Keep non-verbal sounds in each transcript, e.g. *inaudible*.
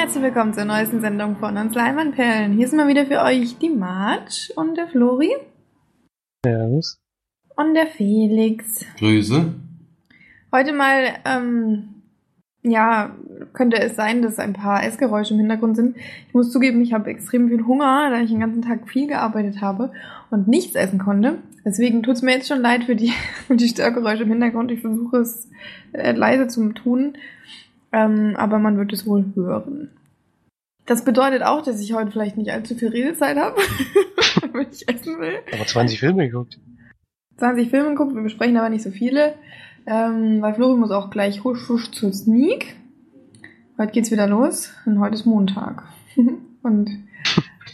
herzlich willkommen zur neuesten Sendung von uns Leinwandperlen. Hier sind mal wieder für euch die Marge und der Flori Servus. und der Felix. Grüße. Heute mal, ähm, ja, könnte es sein, dass ein paar Essgeräusche im Hintergrund sind. Ich muss zugeben, ich habe extrem viel Hunger, da ich den ganzen Tag viel gearbeitet habe und nichts essen konnte. Deswegen tut's mir jetzt schon leid für die, *laughs* für die Störgeräusche im Hintergrund. Ich versuche es äh, leise zu tun, ähm, aber man wird es wohl hören. Das bedeutet auch, dass ich heute vielleicht nicht allzu viel Redezeit habe, *laughs* wenn ich essen will. Aber 20 Filme geguckt. 20 Filme geguckt, wir besprechen aber nicht so viele, ähm, weil Flori muss auch gleich husch husch zur Sneak. Heute geht's wieder los und heute ist Montag. *laughs* und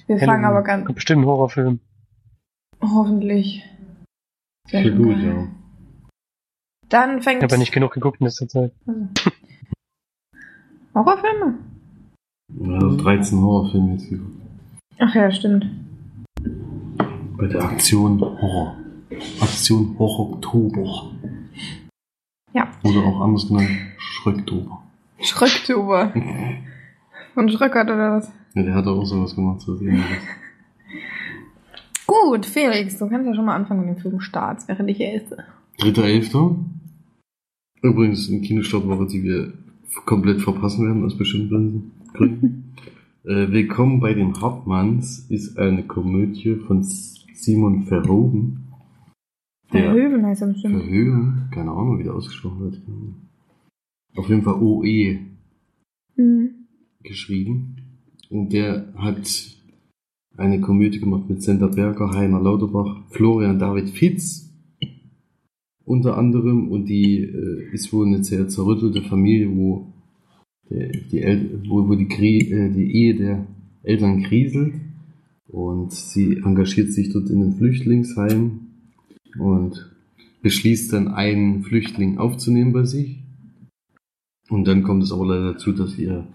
wir fangen aber ganz bestimmt ein Horrorfilm. hoffentlich. Sehr gut, ja. Dann fängt Ich habe ja nicht genug geguckt in letzter Zeit. Also. Horrorfilme? Also 13 Horrorfilme jetzt geguckt. Ach ja, stimmt. Bei der Aktion Horror. Aktion Horror Oktober. Ja. Oder auch anders genannt Schröcktober. Schröcktober. Von Schröckert oder was? Ja, der hat auch sowas gemacht. So ähnliches. *laughs* Gut, Felix, du kannst ja schon mal anfangen mit dem Filmstart, während ich hier esse. Dritter Elfter. Übrigens eine Kinostartwoche, die wir komplett verpassen werden, aus bestimmten Gründen. Äh, Willkommen bei den Hartmanns ist eine Komödie von Simon Verhoeven. Der Höwen heißt er bestimmt. Verhoeven? Keine Ahnung, wie der ausgesprochen wird. Auf jeden Fall OE Mhm. geschrieben. Und der hat eine Komödie gemacht mit Senta Berger, Heiner Lauterbach, Florian David Fitz unter anderem. Und die äh, ist wohl eine sehr zerrüttelte Familie, wo, der, die, El wo, wo die, Krie äh, die Ehe der Eltern kriselt. Und sie engagiert sich dort in einem Flüchtlingsheim und beschließt dann einen Flüchtling aufzunehmen bei sich. Und dann kommt es aber leider dazu, dass ihre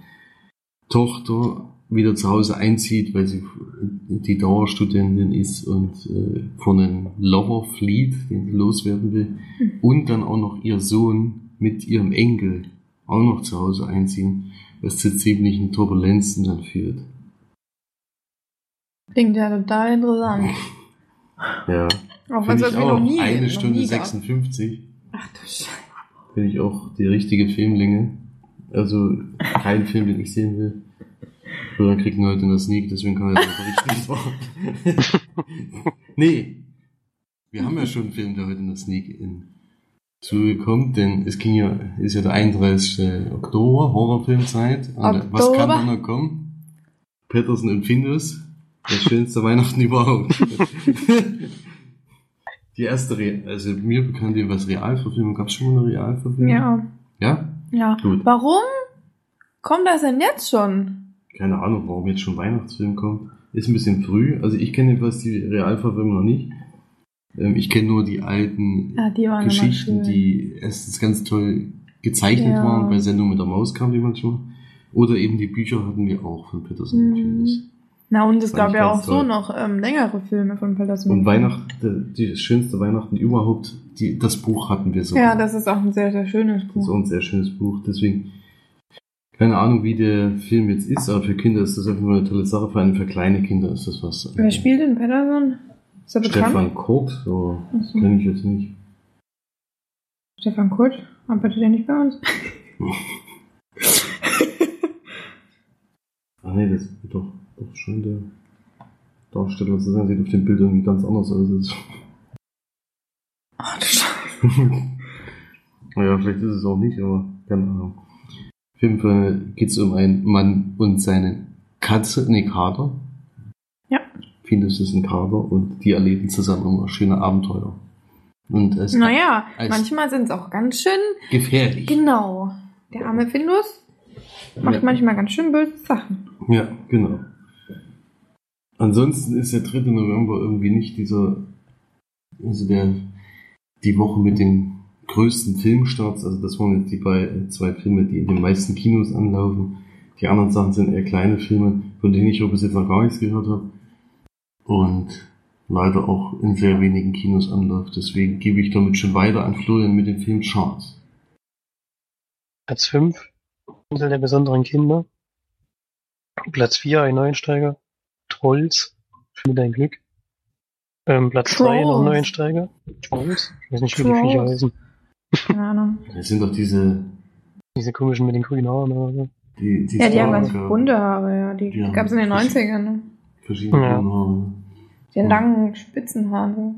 Tochter wieder zu Hause einzieht, weil sie die Dauerstudentin ist und äh, von einem Lover flieht, den sie loswerden will. Und dann auch noch ihr Sohn mit ihrem Enkel auch noch zu Hause einziehen, was zu ziemlichen Turbulenzen dann führt. Klingt ja total interessant. *laughs* Ja. Auch wenn es noch auch. nie. Eine Stunde nie gab. 56 Ach du Scheiße. finde ich auch die richtige Filmlänge. Also kein Film, den ich sehen will. Oder kriegt ihn heute in der Sneak, deswegen kann er das berichten. nicht *laughs* wahr? *laughs* nee. Wir haben ja schon einen Film, der heute in der Sneak in zugekommen, denn es ging ja, ist ja der 31. Oktober, Horrorfilmzeit. Und Was kann Oktober. da noch kommen? Peterson und Findus. Das schönste *laughs* Weihnachten überhaupt. *laughs* Die erste, Re also mir bekannt, was Realverfilmung, gab es schon mal eine Realverfilmung? Ja, Ja? ja. Gut. Warum kommt das denn jetzt schon? Keine Ahnung, warum jetzt schon Weihnachtsfilm kommt. Ist ein bisschen früh. Also ich kenne jedenfalls die Realverfilmung noch nicht. Ähm, ich kenne nur die alten Ja, die Geschichten, die erstens ganz toll gezeichnet Ja. waren. Bei Sendung mit der Maus kam die manchmal. Oder eben die Bücher hatten wir auch von Peterson und Mhm. Na, und es gab ja auch ganz so toll. noch ähm, längere Filme von Peterson. Und Weihnachten, die, das schönste Weihnachten überhaupt, die, das Buch hatten wir sogar. Ja, das ist auch ein sehr, sehr schönes Das ist Buch. auch ein sehr schönes Buch. Deswegen, keine Ahnung, wie der Film jetzt ist, aber für Kinder ist das einfach nur eine tolle Sache. Vor allem für kleine Kinder ist das was. Wer spielt denn Peterson? Ist er bekannt? Stefan Kurt, so Ach so. kenne ich jetzt nicht. Stefan Kurt? Arbeitet er nicht bei uns? *laughs* Ah nee, das ist doch, doch schon der Darsteller zu sein. Sieht auf dem Bild irgendwie ganz anders aus. als- Ach du Scheiße. *laughs* naja, vielleicht ist es auch nicht, aber keine Ahnung. Auf jeden Fall geht es um einen Mann und seine Katze, nee, Kater. Ja. Findus ist ein Kater und die erleben zusammen immer schöne Abenteuer. Und es Naja, manchmal sind es auch ganz schön. gefährlich. Genau. Der arme Findus macht Ja. manchmal ganz schön böse Sachen. Ja, genau. Ansonsten ist der 3. November irgendwie nicht dieser, also der, die Woche mit den größten Filmstarts, also das waren jetzt die bei, äh, zwei Filme, die in den meisten Kinos anlaufen. Die anderen Sachen sind eher kleine Filme, von denen ich bis jetzt noch gar nichts gehört habe. Und leider auch in sehr wenigen Kinos anläuft. Deswegen gebe ich damit schon weiter an Florian mit dem Film Charts. Platz 5. Insel der besonderen Kinder. Platz 4 ein Neuensteiger. Trolls. Finde dein Glück. Ähm, Platz 3 noch ein. Neuensteiger. Trolls. Ich weiß nicht, wie die Trolls. Viecher heißen. Keine Ahnung. Das sind doch diese, Diese komischen mit den grünen Haaren oder so. die, die Ja, die haben ganz bunte Haare, ja. Die, die gab es in den 90ern, ne? Verschiedene Ja. Haare. Die Hm. langen Spitzenhaare.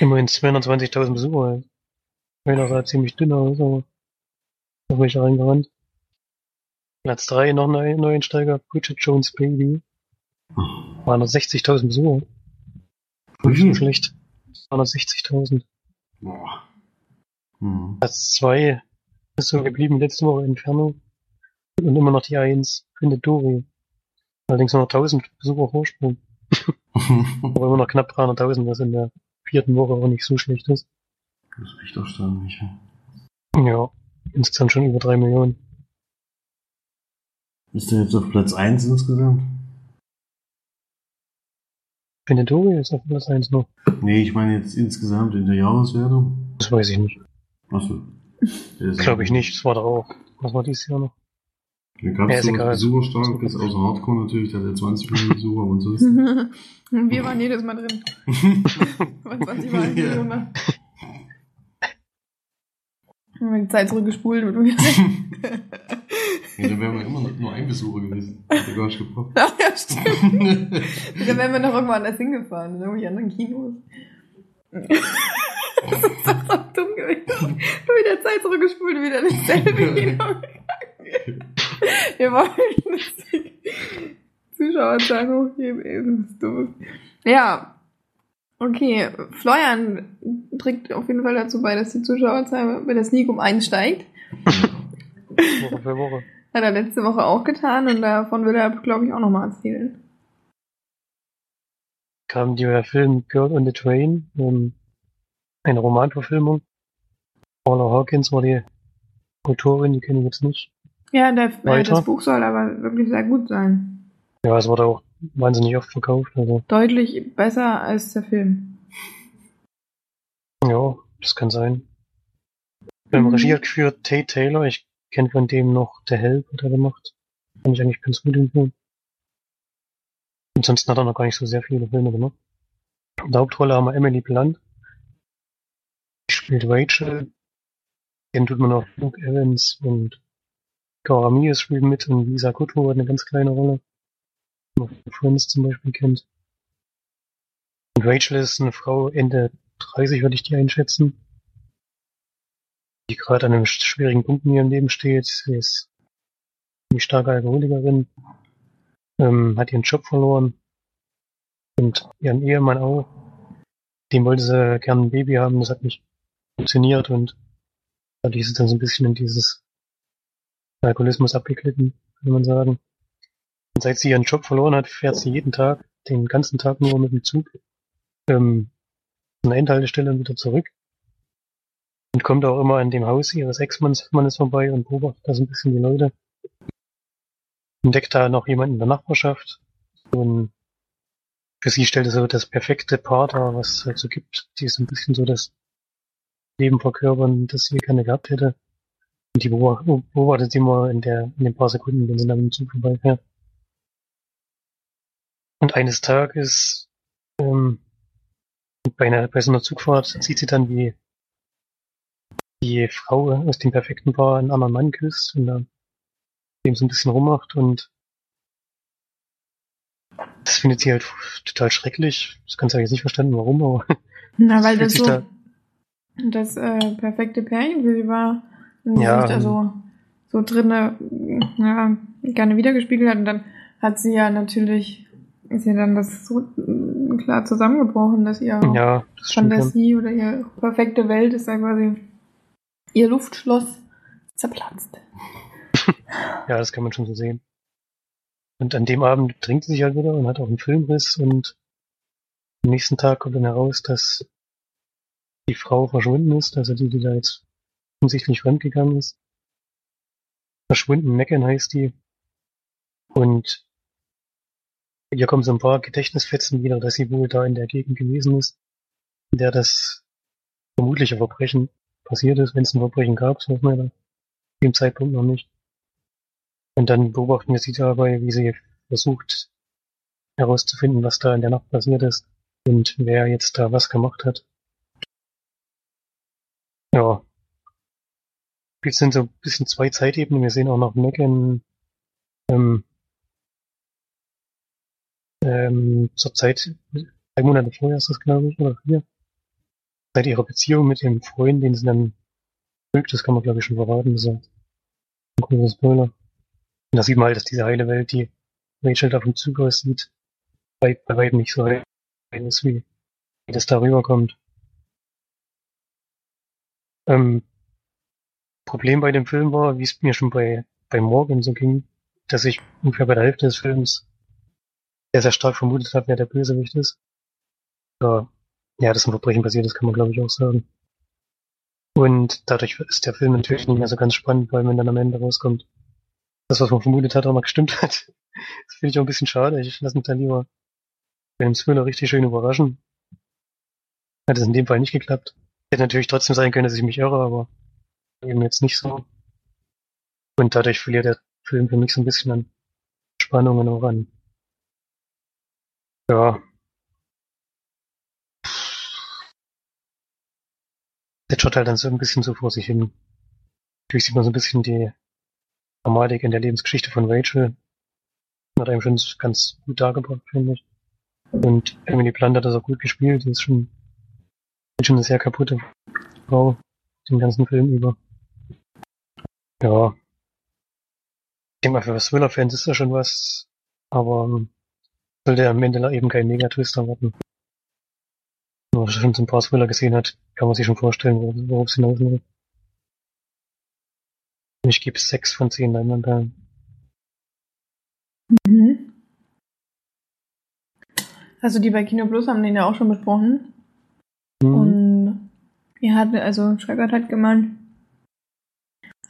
Immerhin 220.000 Besucher. halt. Einer sah ziemlich dünn aus, aber da bin ich reingerannt. Platz 3 noch ein Neuensteiger. Bridget Jones Baby. Waren noch 60.000 Besucher. Viel? Schlecht. 260.000. Boah. Hm. Platz 2 ist so geblieben letzte Woche Inferno. Und immer noch die 1. Findet Dory. Allerdings nur noch 1000 Besucher Vorsprung. *laughs* Aber immer noch knapp 300.000, was in der vierten Woche auch nicht so schlecht ist. Das ist echt erstaunlich. ja. Ja. Insgesamt schon über 3 Millionen. Ist der jetzt auf Platz 1 insgesamt? Findet Dory ist auf Platz 1 noch. Nee, ich meine jetzt insgesamt in der Jahreswertung. Das weiß ich nicht. Achso. Glaube ich nicht. Das war doch auch. Was war dieses Jahr noch? Da gab Ja, es ist so. Besucherstark bis außer Hardcore natürlich, der hat ja 20 Millionen Besucher und sonst. Und wir waren jedes Mal drin. *laughs* Waren 20 Mal Ja. Millionen. Haben wir die Zeit zurückgespult und wir. *laughs* ja, dann wären wir immer noch nur ein Besucher gewesen. Hätte gar nicht gebraucht. Ach *laughs* ja, stimmt. Dann wären wir noch irgendwo anders hingefahren, in irgendwelche anderen Kinos. das ist doch so dumm gewesen. Du wieder Zeit zurückgespult und wieder ins selbe Kino gegangen. Wir die Zuschauerzahlen hochgeben, ey, das ist dumm. Ja. Okay, Florian trägt auf jeden Fall dazu bei, dass die Zuschauerzahl bei der Sneak um einen steigt. Woche für Woche. Hat er letzte Woche auch getan und davon will er, glaube ich, auch nochmal erzählen. Kam der Film Girl on the Train, ähm, eine Romanverfilmung. Paula Hawkins war die Autorin, die kenne ich jetzt nicht. Ja, der, äh, das Buch soll aber wirklich sehr gut sein. Ja, es wurde auch wahnsinnig oft verkauft. Also, Deutlich besser als der Film. ja, das kann sein. Ähm, Mhm. Regie hat geführt Tate Taylor. Ich kenne von dem noch The Help, hat er gemacht. Fand ich eigentlich ganz gut den Film. Ansonsten hat er noch gar nicht so sehr viele Filme gemacht. In der Hauptrolle haben wir Emily Blunt. Die spielt Rachel. Den tut man auch Luke Evans und Cara Ramirez spielt mit und Lisa Kudrow hat eine ganz kleine Rolle. Die man von Friends zum Beispiel kennt. Und Rachel ist eine Frau Ende 30, würde ich die einschätzen. Die gerade an einem sch- schwierigen Punkt in ihrem Leben steht. Sie ist eine starke Alkoholikerin. Ähm, hat ihren Job verloren. Und ihren Ehemann auch. Dem wollte sie gerne ein Baby haben, das hat nicht funktioniert und dadurch ist es dann so ein bisschen in dieses Alkoholismus abgeglitten, kann man sagen. Und seit sie ihren Job verloren hat, fährt sie jeden Tag, den ganzen Tag nur mit dem Zug, ähm, der Endhaltestelle und wieder zurück. Und kommt auch immer an dem Haus ihres Ex-Manns Mannes vorbei und beobachtet da so ein bisschen die Leute. Entdeckt da noch jemanden in der Nachbarschaft. Und für sie stellt es so das perfekte Paar dar, was es halt so gibt. Die ist ein bisschen so das Leben verkörpern, das sie gerne gehabt hätte. Und die beobacht- beobachtet sie immer in der, in den paar Sekunden, wenn sie dann im Zug vorbeifährt. Und eines Tages, ähm, bei einer, bei so einer Zugfahrt sieht sie dann, wie die Frau aus dem perfekten Paar einen anderen Mann küsst und dann dem so ein bisschen rummacht und das findet sie halt total schrecklich. Das kannst du jetzt nicht verstanden, warum, aber Na, weil *laughs* das sich so da- das äh, perfekte Pärchen für sie war. Sie Ja, sich da so, so drinne, ja, gerne wiedergespiegelt hat. Und dann hat sie ja natürlich, ist ja dann das so mm, klar zusammengebrochen, dass ihr ja, das. Fantasie oder ihre perfekte Welt ist ja quasi ihr Luftschloss zerplatzt. *laughs* Ja, das kann man schon so sehen. Und an dem Abend trinkt sie sich halt wieder und hat auch einen Filmriss und am nächsten Tag kommt dann heraus, dass die Frau verschwunden ist, also die, die da jetzt offensichtlich fremdgegangen ist. Verschwunden, Mecken heißt die. Und hier kommen so ein paar Gedächtnisfetzen wieder, dass sie wohl da in der Gegend gewesen ist, in der das vermutliche Verbrechen passiert ist, wenn es ein Verbrechen gab, das weiß man ja dem Zeitpunkt noch nicht. Und dann beobachten wir sie dabei, wie sie versucht herauszufinden, was da in der Nacht passiert ist und wer jetzt da was gemacht hat. Ja. Jetzt sind so ein bisschen zwei Zeitebenen. Wir sehen auch noch Megan ähm, ähm, zur Zeit, drei Monate vorher ist das, glaube ich, oder vier. Seit ihrer Beziehung mit dem Freund, den sie dann mögt, das kann man, glaube ich, schon verraten. Das ist ein großer Spoiler. Und da sieht man halt, dass diese heile Welt, die Rachel da vom Zug aus sieht, bei, bei weitem nicht so heil ist, wie, wie das da rüberkommt. Ähm, Problem bei dem Film war, wie es mir schon bei, bei Morgan so ging, dass ich ungefähr bei der Hälfte des Films sehr, sehr stark vermutet habe, wer der Bösewicht ist. Ja, ja, dass ein Verbrechen passiert ist, kann man glaube ich auch sagen. Und dadurch ist der Film natürlich nicht mehr so ganz spannend, weil wenn dann am Ende rauskommt, das, was man vermutet hat, auch mal gestimmt hat. *laughs* Das finde ich auch ein bisschen schade. Ich lasse mich da lieber bei dem Thriller richtig schön überraschen. Hat es in dem Fall nicht geklappt. Hätte natürlich trotzdem sein können, dass ich mich irre, aber eben jetzt nicht so. Und dadurch verliert der Film für mich so ein bisschen an Spannungen auch an. Ja. Der schaut halt dann so ein bisschen so vor sich hin. Natürlich sieht man so ein bisschen die Dramatik in der Lebensgeschichte von Rachel. Hat einem schon ganz gut dargebracht, finde ich. Und Emily Blunt hat das auch gut gespielt. Die ist schon, schon eine sehr kaputte Frau den ganzen Film über. Ja. Ich denke mal, für Thriller-Fans ist das schon was, aber ähm, sollte am Ende eben kein Megatwist erwarten. Wenn man schon so ein paar Thriller gesehen hat, kann man sich schon vorstellen, worauf es hinaus will. Ich gebe sechs von zehn Leinwandperlen. Mhm. Also die bei Kino Plus haben den ja auch schon besprochen. Mhm. Und er hat, also Schreckert hat gemeint,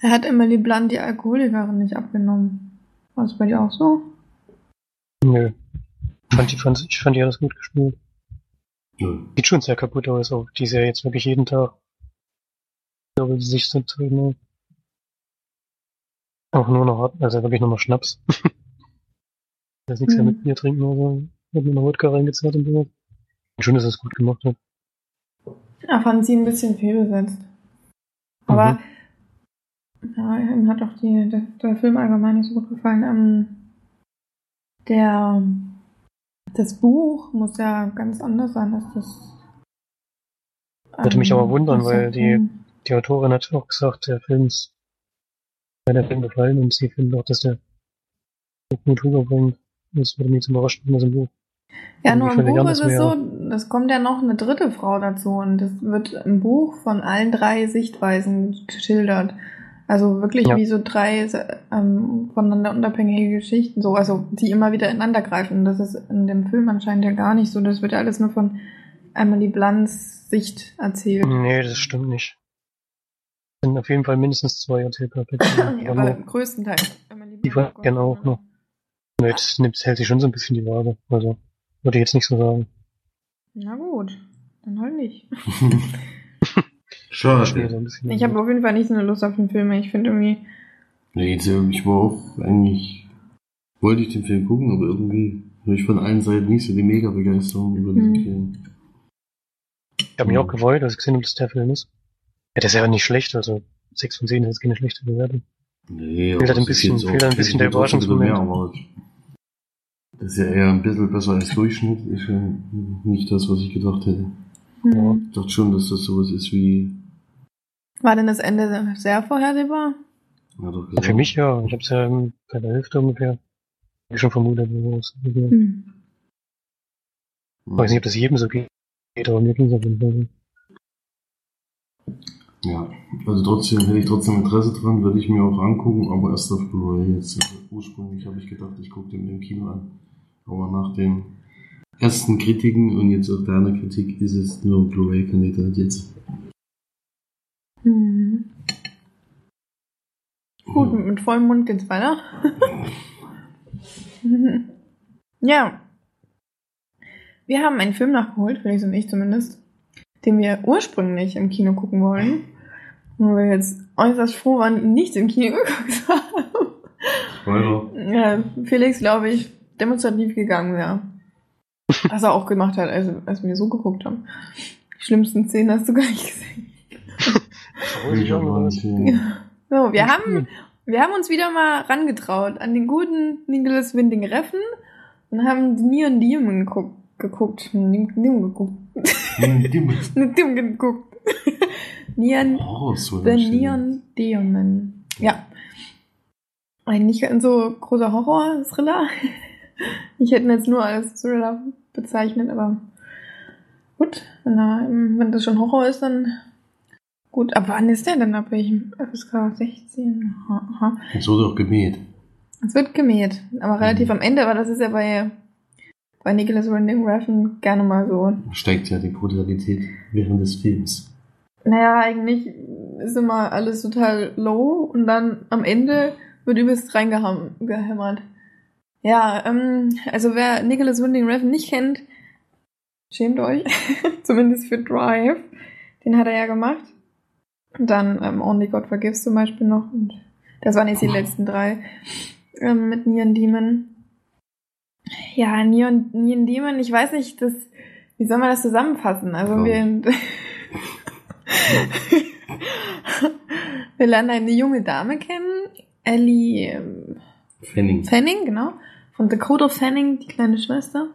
er hat Emily Blunt die Alkoholikerin nicht abgenommen. War das bei dir auch so? Nö. Ich fand, die, fand, ich fand die alles gut gespielt. Ja. Sieht schon sehr kaputt aus, auch die ist ja jetzt wirklich jeden Tag. Ich glaube, die sich so drin. Auch nur noch, also wirklich nur noch Schnaps. *laughs* da ist nichts mehr Mhm. mit Bier trinken oder so. Hat mir noch Wodka reingezerrt und so. Schön, dass er es gut gemacht hat. Er fand sie ein bisschen fehlbesetzt. Aber ja, ihm hat auch die, der, der Film allgemein nicht so gut gefallen. Ähm, der das Buch muss ja ganz anders sein als das. Würde mich aber wundern, als weil die-. Die Autorin hat auch gesagt, der Film ist bei der Film gefallen und sie findet auch, dass der gut rüberbringt. Das würde mich überraschen, wenn das im Buch. Ja, nur im Buch ist es so, es kommt ja noch eine dritte Frau dazu und es wird im Buch von allen drei Sichtweisen geschildert. Also wirklich Ja. wie so drei ähm, voneinander unabhängige Geschichten, so, also die immer wieder ineinander greifen. Das ist in dem Film anscheinend ja gar nicht so. Das wird ja alles nur von Emily Blunts Sicht erzählt. Nee, das stimmt nicht. Es sind auf jeden Fall mindestens zwei Erzählperspektiven. *laughs* Ja, aber aber größtenteils. Emily Die war- genau, ja. noch. nee, das nimmt, hält sich schon so ein bisschen die Waage. Also, würde ich jetzt nicht so sagen. Na gut, dann halt nicht. *laughs* So Schade. ein bisschen Ich habe auf jeden Fall nicht so eine Lust auf den Film. Ich finde irgendwie, Nee, ich war auch eigentlich, wollte ich den Film gucken, aber irgendwie habe ich von allen Seiten nicht so die Mega-Begeisterung über diesen Mhm. Film. ich habe mich auch gefreut, als ich gesehen habe, dass der Film ist. Ja, der ist ja nicht schlecht, also 6 von 10 ist jetzt keine schlechte Bewertung. Nee, Fehlt halt ein es ist bisschen- fehlt ein bisschen der ein Überraschungsmoment. Das ist ja eher ein bisschen besser als Durchschnitt, ist ja nicht das, was ich gedacht hätte. Ja. hm. Ich dachte schon, dass das sowas ist wie, war denn das Ende sehr vorhersehbar? ja für mich ja, ich habe es ja bei der Hälfte ungefähr ich schon vermutet, wo es geht. Hm. Ich weiß nicht, ob das jedem so geht, aber mir ging es auf jeden Fall. Ja, also trotzdem hätte ich trotzdem Interesse dran, würde ich mir auch angucken, aber erst auf Blu-ray. Jetzt ursprünglich habe ich gedacht, ich gucke den im Kino an. Aber nach den ersten Kritiken und jetzt auch deiner Kritik ist es nur ein Blu-ray-Kandidat jetzt. Hm. Gut, mit vollem Mund geht's weiter. *laughs* ja. Wir haben einen Film nachgeholt, Felix und ich zumindest, den wir ursprünglich im Kino gucken wollen. Wo wir jetzt äußerst froh waren, ihn nicht im Kino *laughs* geguckt haben. Spoiler. Ja, Felix, glaube ich, demonstrativ gegangen wäre. Was er auch gemacht hat, als, als wir so geguckt haben. Die schlimmsten Szenen hast du gar nicht gesehen. So, wir haben, wir haben uns wieder mal rangetraut an den guten Nicholas Winding Reffen und haben Neon Demon geguckt. geguckt. Neon Demon geguckt. Neon Demon *laughs* geguckt. Neon, Oh, so The. Neon Demon. Ja. Ein nicht ganz so großer Horror-Thriller. *laughs* Ich hätte ihn jetzt nur als Thriller bezeichnet, aber gut, wenn, wenn das schon Horror ist, dann gut. Aber wann ist der denn? Ab welchem FSK 16? Aha, aha. Es wurde auch gemäht. Es wird gemäht, aber relativ Mhm. am Ende, aber das ist ja bei, bei Nicholas Winding Refn gerne mal so. Steigt ja die Brutalität während des Films. Naja, eigentlich ist immer alles total low und dann am Ende wird übelst reingehämmert. Ja, ähm, also wer Nicholas Winding Refn nicht kennt, schämt euch. *laughs* Zumindest für Drive. Den hat er ja gemacht. Und dann ähm, Only God Forgives zum Beispiel noch. Und das waren jetzt die letzten drei ähm, mit Neon Demon. Ja, Neon, Neon Demon, ich weiß nicht, das, wie soll man das zusammenfassen? Also Kaum. wir, *laughs* wir lernen eine junge Dame kennen, Ellie ähm, Fanning. Fanning, genau, von Dakota Fanning, die kleine Schwester.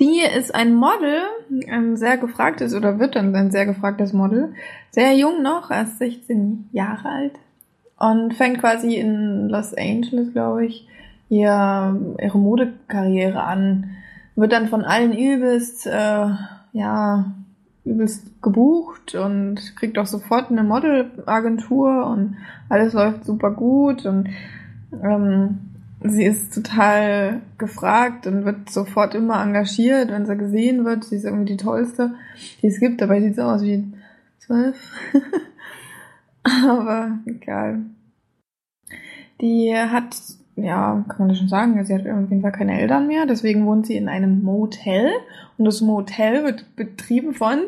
Die ist ein Model, ein sehr gefragtes oder wird dann ein sehr gefragtes Model. Sehr jung noch, erst 16 Jahre alt. Und fängt quasi in Los Angeles, glaube ich, ihr, ihre Modekarriere an. Wird dann von allen übelst, äh, ja, übelst gebucht und kriegt auch sofort eine Modelagentur und alles läuft super gut und ähm, sie ist total gefragt und wird sofort immer engagiert, wenn sie gesehen wird. Sie ist irgendwie die tollste, die es gibt. Dabei sieht sie aus wie zwölf. *laughs* Aber egal. Die hat, ja, kann man das schon sagen, sie hat auf jeden Fall keine Eltern mehr. Deswegen wohnt sie in einem Motel. Und das Motel wird betrieben von,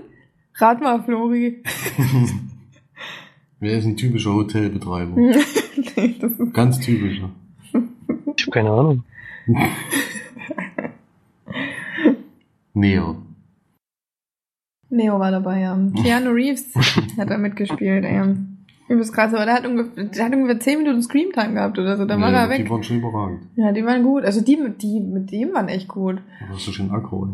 rat mal, Flori. *laughs* Wer ist ein typischer Hotelbetreiber? *laughs* nee, das ist Ganz typischer. Keine Ahnung. *laughs* Neo. Neo war dabei, ja. Keanu Reeves *laughs* hat da mitgespielt, ey. Übelst krass, aber der hat ungefähr, der hat ungefähr 10 Minuten Screamtime gehabt oder so, dann war Ja, er weg. Die waren schon überragend. Ja, die waren gut. Also die, mit- die mit dem waren echt gut. Da hast du schon aggro. ey.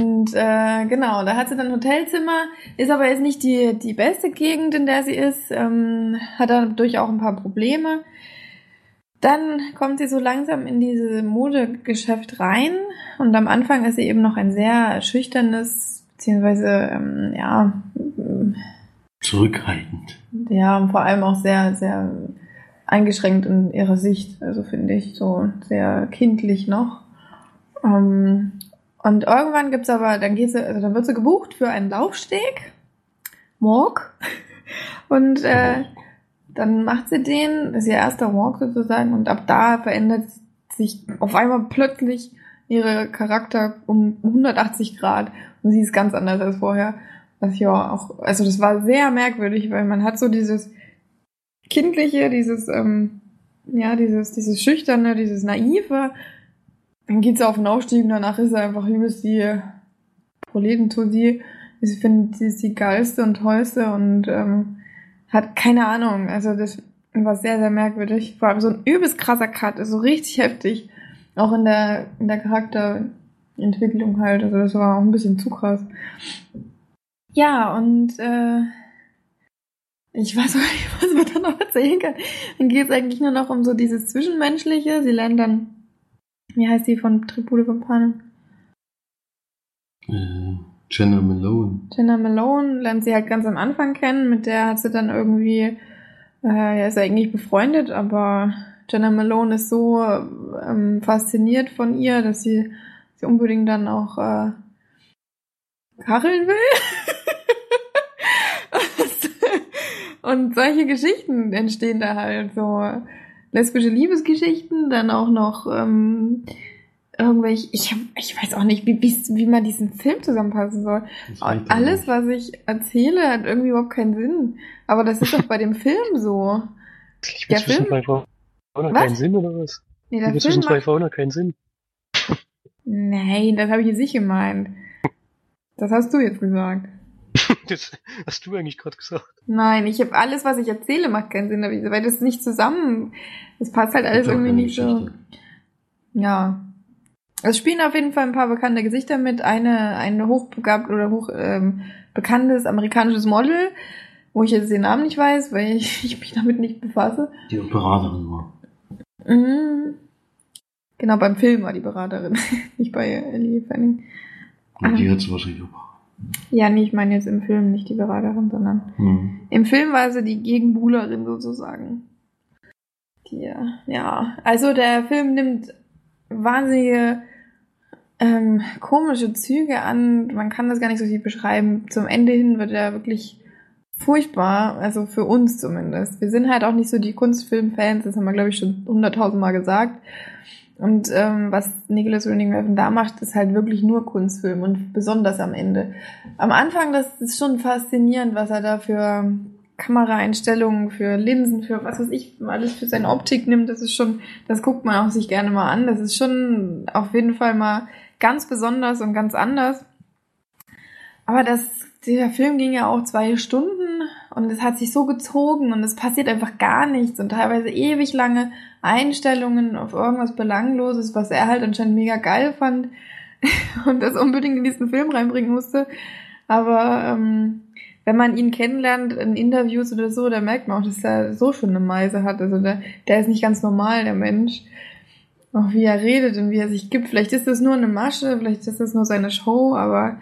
Und äh, genau, da hat sie dann ein Hotelzimmer, ist aber jetzt nicht die, die beste Gegend, in der sie ist, ähm, hat dadurch auch ein paar Probleme. Dann kommt sie so langsam in dieses Modegeschäft rein und am Anfang ist sie eben noch ein sehr schüchternes, beziehungsweise, ähm, ja, Zurückhaltend. ja, und vor allem auch sehr, sehr eingeschränkt in ihrer Sicht, also finde ich, so sehr kindlich noch. Ähm, und irgendwann gibt's aber, dann geht sie, also dann wird sie gebucht für einen Laufsteg, Walk, *laughs* und äh, dann macht sie den, das ist ihr erster Walk sozusagen, und ab da verändert sich auf einmal plötzlich ihre Charakter um 180 Grad und sie ist ganz anders als vorher. Was ja auch, also das war sehr merkwürdig, weil man hat so dieses kindliche, dieses, ähm, ja, dieses, dieses schüchterne, dieses naive. Dann geht sie auf den Aufstieg und danach ist sie einfach übelst die Proletentussi. Sie findet, sie ist die geilste und tollste und ähm, hat keine Ahnung. Also das war sehr, sehr merkwürdig. Vor allem so ein übelst krasser Cut, also richtig heftig. Auch in der, in der Charakterentwicklung halt. Also das war auch ein bisschen zu krass. Ja, und äh, ich weiß auch *laughs* nicht, was man da noch erzählen kann. Dann geht es eigentlich nur noch um so dieses Zwischenmenschliche. Sie lernen dann, wie heißt die von Tribute von Panen? Äh, Jenna Malone. Jenna Malone lernt sie halt ganz am Anfang kennen. Mit der hat sie dann irgendwie, äh, ja, ist ja eigentlich befreundet, aber Jenna Malone ist so ähm, fasziniert von ihr, dass sie sie unbedingt dann auch äh, kacheln will. *laughs* Und solche Geschichten entstehen da halt so lesbische Liebesgeschichten, dann auch noch ähm, irgendwelche, ich, ich weiß auch nicht, wie, wie, wie man diesen Film zusammenpassen soll. Alles, was ich erzähle, hat irgendwie überhaupt keinen Sinn. Aber das ist doch bei dem Film so. Ich Der Film? einfach, Auch noch Was? keinen Sinn oder was? Nee, der Film zwischen zwei macht... Frauen hat keinen Sinn. Nein, das habe ich jetzt nicht gemeint. Das hast du jetzt gesagt. *laughs* Das hast du eigentlich gerade gesagt. Nein, ich habe alles, was ich erzähle, macht keinen Sinn, weil das nicht zusammen. Das passt halt alles irgendwie nicht so. Ja. Es spielen auf jeden Fall ein paar bekannte Gesichter mit. Eine, eine hochbegabt oder hoch ähm, bekanntes amerikanisches Model, wo ich jetzt den Namen nicht weiß, weil ich, *laughs* ich mich damit nicht befasse. Die Beraterin war. Mhm. Genau, beim Film war die Beraterin, *laughs* nicht bei Ellie Fanning. Und Ah. die hat sie wahrscheinlich auch. Ja, nee, ich meine jetzt im Film nicht die Beraterin, sondern Hm. Im Film war sie die Gegenbuhlerin sozusagen. Die, äh, ja, also der Film nimmt wahnsinnige ähm, komische Züge an. Man kann das gar nicht so viel beschreiben. Zum Ende hin wird er wirklich furchtbar, also für uns zumindest. Wir sind halt auch nicht so die Kunstfilmfans, das haben wir, glaube ich, schon hunderttausendmal gesagt. Und ähm, was Nicholas Winding Refn da macht, ist halt wirklich nur Kunstfilm und besonders am Ende. Am Anfang, das ist schon faszinierend, was er da für Kameraeinstellungen, für Linsen, für was weiß ich, alles für seine Optik nimmt. Das ist schon, das guckt man auch sich gerne mal an. Das ist schon auf jeden Fall mal ganz besonders und ganz anders. Aber das, der Film ging ja auch zwei Stunden und es hat sich so gezogen und es passiert einfach gar nichts und teilweise ewig lange Einstellungen auf irgendwas Belangloses, was er halt anscheinend mega geil fand *laughs* und das unbedingt in diesen Film reinbringen musste. Aber ähm, wenn man ihn kennenlernt in Interviews oder so, da merkt man auch, dass er so schon eine Meise hat. Also der, der ist nicht ganz normal, der Mensch. Auch wie er redet und wie er sich gibt. Vielleicht ist das nur eine Masche, vielleicht ist das nur seine Show, aber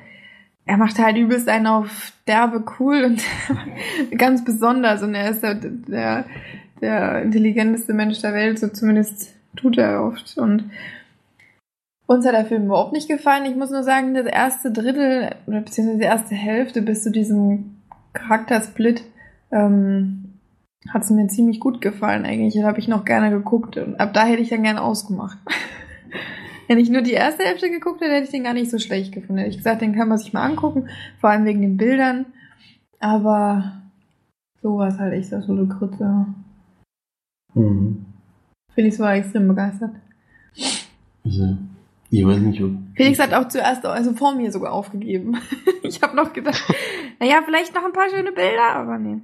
er macht halt übelst einen auf derbe cool und *laughs* ganz besonders. Und er ist der, der, der intelligenteste Mensch der Welt, so zumindest tut er oft. Und uns hat der Film überhaupt nicht gefallen. Ich muss nur sagen, das erste Drittel, oder beziehungsweise die erste Hälfte bis zu diesem Charaktersplit, ähm, hat es mir ziemlich gut gefallen eigentlich. Da habe ich noch gerne geguckt. Und ab da hätte ich dann gerne ausgemacht. *laughs* Wenn ich nur die erste Hälfte geguckt hätte, hätte ich den gar nicht so schlecht gefunden. Hätte ich gesagt, den kann man sich mal angucken, vor allem wegen den Bildern. Aber sowas halt echt so eine Krütze. Mhm. Felix war extrem begeistert. Also, ich weiß nicht, ob. Felix hat auch zuerst, also vor mir sogar aufgegeben. *laughs* ich habe noch gedacht, naja, vielleicht noch ein paar schöne Bilder, aber nee.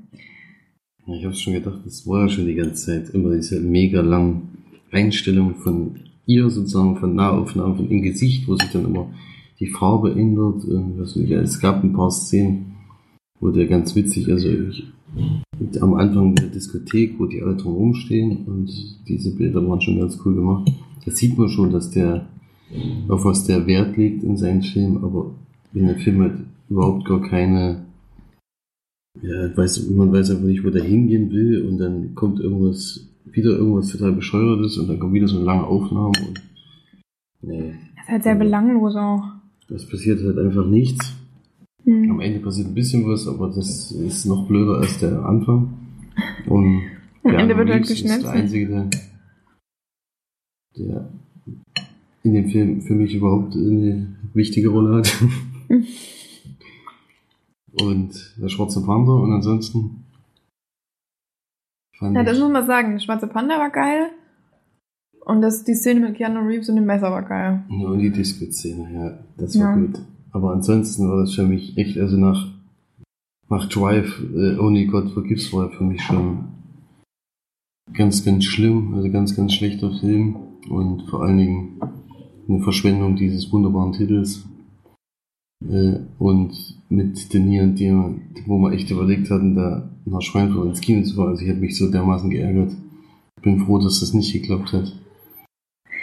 Ich habe schon gedacht, das war ja schon die ganze Zeit immer diese mega langen Einstellungen von ihr sozusagen, von Nahaufnahmen von im Gesicht, wo sich dann immer die Farbe ändert. Was ich, es gab ein paar Szenen, wo der ganz witzig, also ich, am Anfang der Diskothek, wo die alle drum rumstehen und diese Bilder waren schon ganz cool gemacht. Da sieht man schon, dass der auf was der Wert legt in seinen Film, aber wenn der Film halt überhaupt gar keine ja, weiß, man weiß einfach nicht, wo der hingehen will und dann kommt irgendwas, wieder irgendwas total bescheuertes und dann kommt wieder so eine lange Aufnahme und nee, Das ist halt sehr belanglos auch. das passiert halt einfach nichts. Am Hm. Ende passiert ein bisschen was, aber das ist noch blöder als der Anfang. Und Am der Ende wird halt Reeves ist der Einzige, der, der in dem Film für mich überhaupt eine wichtige Rolle hat. *laughs* und der Schwarze Panther und ansonsten fand Ja, das ich, muss man sagen. Der schwarze Panda war geil. Und das, die Szene mit Keanu Reeves und dem Messer war geil. ja, und die Disco-Szene, ja, das war Ja. gut. Aber ansonsten war das für mich echt, also nach, nach Drive, äh, Only God Forgives war für mich schon ganz, ganz schlimm, also ganz, ganz schlechter Film und vor allen Dingen eine Verschwendung dieses wunderbaren Titels. Äh, und mit den hier und dem, wo wir echt überlegt hatten, da nach Schweinfurt ins Kino zu fahren. Also ich hätte mich so dermaßen geärgert. Bin froh, dass das nicht geklappt hat.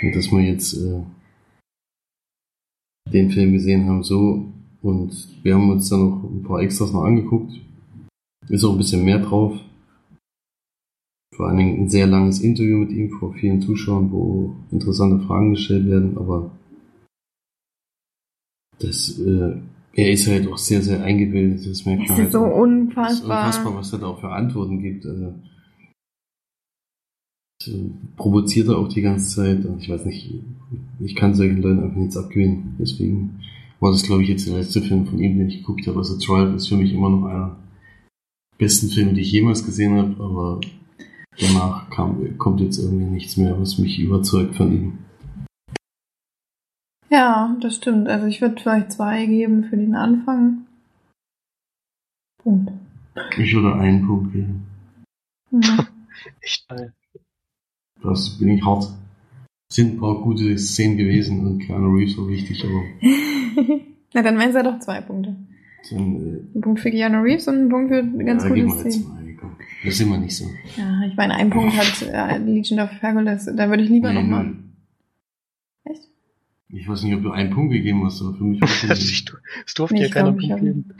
Und dass wir jetzt äh, den Film gesehen haben so und wir haben uns dann noch ein paar Extras noch angeguckt. Ist auch ein bisschen mehr drauf. Vor allen Dingen ein sehr langes Interview mit ihm vor vielen Zuschauern, wo interessante Fragen gestellt werden, aber das, äh, er ist halt auch sehr, sehr eingebildet, das merkt Das man ist halt. so auch. Das ist unfassbar. unfassbar, was er da auch für Antworten gibt. Also, das, äh, provoziert er auch die ganze Zeit. Und ich weiß nicht, ich kann solchen Leuten einfach nichts abgewinnen. Deswegen war das, glaube ich, jetzt der letzte Film von ihm, den ich geguckt habe. Also Drive ist für mich immer noch einer der besten Filme, die ich jemals gesehen habe. Aber danach kam, kommt jetzt irgendwie nichts mehr, was mich überzeugt von ihm. Ja, das stimmt. Also ich würde vielleicht zwei geben für den Anfang. Punkt. Ich würde einen Punkt geben. Mhm. *laughs* Echt geil. Das bin ich hart. Sind ein paar gute Szenen gewesen und Keanu Reeves war wichtig, aber *laughs* Na, dann wären es ja doch zwei Punkte. dann, Ein Punkt für Keanu Reeves und ein Punkt für äh, ganz ja, gute mal Szenen. Das sind wir nicht so. Ja, ich meine, ein Punkt hat äh, Legion of Hercules. Da würde ich lieber nochmal. Ich weiß nicht, ob du einen Punkt gegeben hast, aber für mich *laughs* war es Also ich, es durfte ja keiner Punkt geben. *laughs*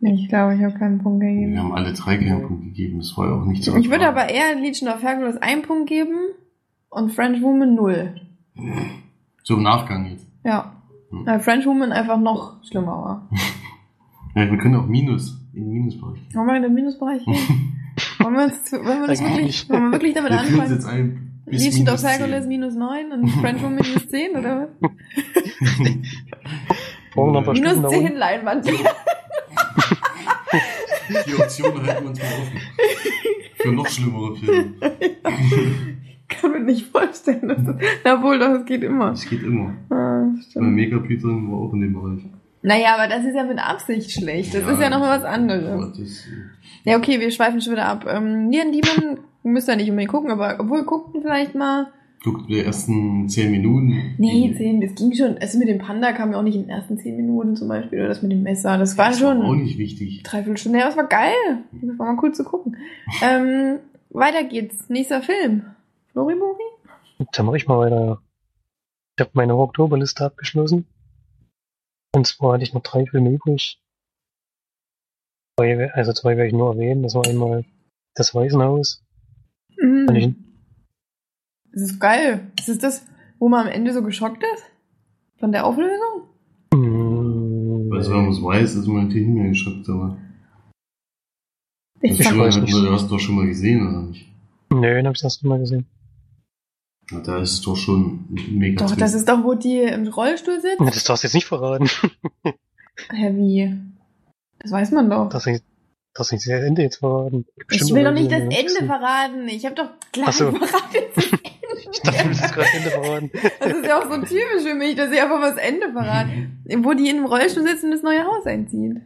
Ich glaube, ich habe keinen Punkt Wir gegeben. haben alle drei keinen Punkt gegeben, das war ja auch nicht so. Ich würde aber eher Legion of Hercules einen Punkt geben und French Woman null. So im Nachgang jetzt. Ja. Hm. Weil French Woman einfach noch schlimmer war. *laughs* Ja, wir können auch Minus, in den Minusbereich gehen. Wollen wir in den Minusbereich gehen? wollen, wir uns, wollen wir das Eigentlich wirklich, wollen wir wirklich damit Wir uns anfangen? jetzt ein minus of Hercules 10. minus 9 und French Woman minus 10 oder was? *laughs* Morgen noch ein paar Minus Stufen nach 10 unten. Leinwand. *laughs* Die Option halten wir uns mal offen. Für noch schlimmere Filme. *laughs* kann mir nicht vorstellen, dass das, na wohl, doch, es geht immer. Das geht immer. Ah, Bei stimmt. Megapython war auch in dem Bereich. Naja, aber das ist ja mit Absicht schlecht. Das ist ja noch mal was anderes. Das, Ja, okay, wir schweifen schon wieder ab. Ähm, Neon Demon müsst ihr nicht unbedingt gucken, aber obwohl guckten vielleicht mal. guckt die ersten 10 Minuten. Nee, zehn, das ging schon. Also mit dem Panda kam ja auch nicht in den ersten zehn Minuten zum Beispiel. Oder das mit dem Messer. Das war Das war auch schon nicht wichtig. dreiviertel Stunde. Ja, das war geil. Das war mal cool zu gucken. *laughs* Ähm, weiter geht's. Nächster Film. Floribori? Dann mache ich mal weiter. Ich habe meine Oktoberliste abgeschlossen. Und zwar hatte ich noch drei Filme übrig. Also zwei werde ich nur erwähnen. Das war einmal Das Waisenhaus. Ich, Mhm. Das ist geil. Ist das das, wo man am Ende so geschockt ist? Von der Auflösung? mm, Also wenn man es weiß, ist man natürlich nicht mehr geschockt, aber. Ich Das fand, weiß schon, nicht. du hast doch schon mal gesehen, oder nicht? Nö, den habe ich das erste Mal gesehen. Ja, da ist es doch schon mega doch, das ist doch, wo die im Rollstuhl sitzt. Das darfst du jetzt nicht verraten. Hä, wie? Das weiß man doch. Das das nicht das Ende jetzt verraten. ich Bestimmt will noch doch nicht das Ende noch verraten. Ich habe doch gleich Ach so. verraten. Das, *laughs* Ich dachte, du willst das gerade Ende verraten. das ist ja auch so typisch für mich, dass ich einfach mal das Ende verrate. Wo die in dem Rollstuhl sitzen und das neue Haus einziehen.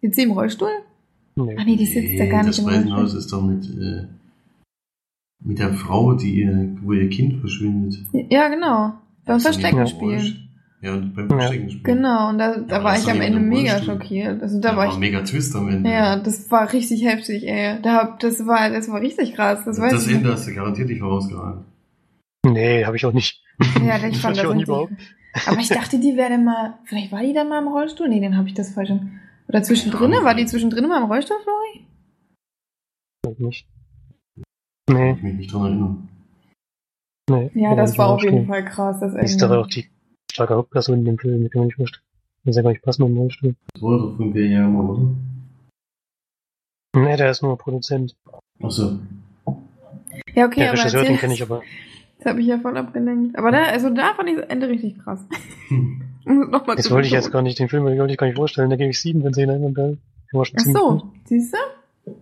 Sitzt sie im Rollstuhl? Nee. Ah nee, die sitzt ja gar nicht das im Waisenhaus Rollstuhl. ist doch mit, äh, mit der Frau, die ihr, wo ihr Kind verschwindet. Ja, genau. Beim Das Verstecken ja spielen. Ja, und beim Ja. Spielen. Genau, und da, da aber war das ich am Ende nicht mega schockiert. Also Da da war ich. mega Twist am Ende. Ja, das war richtig heftig, ey. Da, hab- das war, das war richtig krass. Das, weiß das ich. Ende hast du garantiert nicht vorausgeahnt. Nee, habe ich auch nicht. Ja, ich *laughs* fand ich das auch nie richtig- überhaupt. Aber ich dachte, die wäre dann mal. Vielleicht war die dann mal im Rollstuhl? Nee, dann habe ich das falsch. Oder zwischendrin? Ja, War die zwischendrin mal im Rollstuhl, Flori? Glaub nicht. Kann Nee, ich mich nicht dran erinnern. nee. Ja, das nicht war auf jeden. Fall krass, das Die ist Ende. auch die starke Hauptperson in dem Film, die kann man nicht vorstellen. Das ist ja gar nicht passen mit dem Rollstuhl. Das war doch von Guillermo, oder? Nee, der ist nur Produzent. Achso. Ja, okay, der aber Regisseur, den erzähl. kenne ich aber. Das habe ich ja voll abgelenkt. Aber da, also da fand ich das Ende richtig krass. Um noch mal Jetzt zu wollte ich jetzt gar nicht den Film, wollte ich gar nicht vorstellen. Da gebe ich sieben von zehn Leinwandperlen. Der war schon Ach so, siehst du?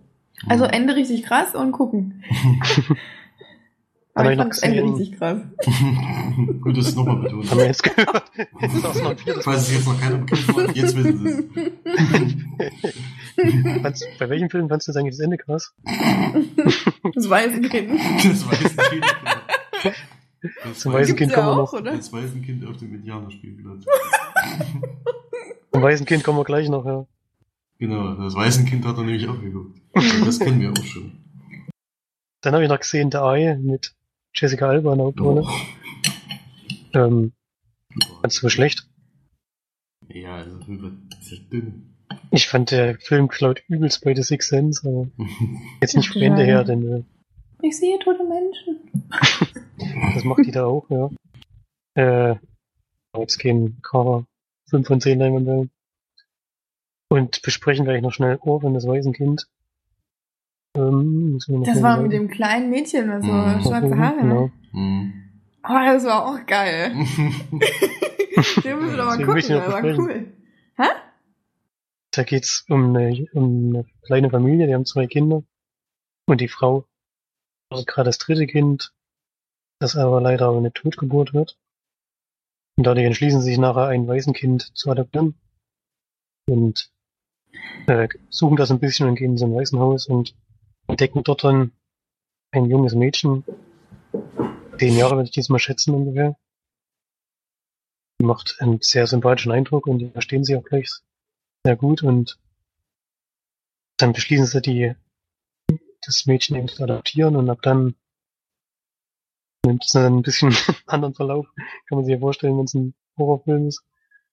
Also Ende richtig krass und gucken. *laughs* Hab Aber ich ich noch das gesehen. richtig krass. *laughs* Gut, dass du es nochmal betont Haben wir jetzt gehört. *laughs* Jetzt ist auch noch ein viertes. Falls es jetzt noch keiner begriffen hat, jetzt wissen sie es. *laughs* Bei welchem Film fandst du eigentlich das Ende krass? Das Waisenkind. Das Waisenkind. Das Zum Waisenkind, kommen wir noch. oder? das Waisenkind auf dem Indianerspielplatz. Zum Waisenkind kommen wir gleich noch, ja. Genau, das Waisenkind hat er nämlich auch geguckt. Das kennen wir auch schon. Dann habe ich noch gesehen The Eye mit Jessica Alba in der Hauptrolle. Oh. Ähm, fandst du schlecht? Ja, also das wird sehr dünn. Ich fand der Film klaut übelst bei The Sixth Sense, aber jetzt nicht vom Ende her, denn äh, Ich sehe tote Menschen. *laughs* das macht die da auch, ja. Äh, jetzt gehen Cover 5 von 10 Leinwandperlen. Und besprechen gleich noch schnell Orphan, das Waisenkind. Ähm, Das war sagen. mit dem kleinen Mädchen, also Mhm. schwarze Haare. Genau. Ne? Hm. Aber das war auch geil. *laughs* *laughs* Den müssen wir doch mal gucken, das war cool. Da geht's um eine, um eine kleine Familie, die haben zwei Kinder. Und die Frau also gerade das dritte Kind, das aber leider eine Totgeburt wird. Und dadurch entschließen sie sich nachher ein Waisenkind zu adoptieren. Und äh, suchen das ein bisschen und gehen in so ein Waisenhaus und entdecken dort dann ein junges Mädchen. Zehn Jahre würde ich diesmal schätzen ungefähr. Die macht einen sehr sympathischen Eindruck und die verstehen sie auch gleich sehr gut und dann beschließen sie die das Mädchen eben zu adoptieren und ab dann nimmt es dann ein bisschen *laughs* anderen Verlauf. Kann man sich ja vorstellen, wenn es ein Horrorfilm ist.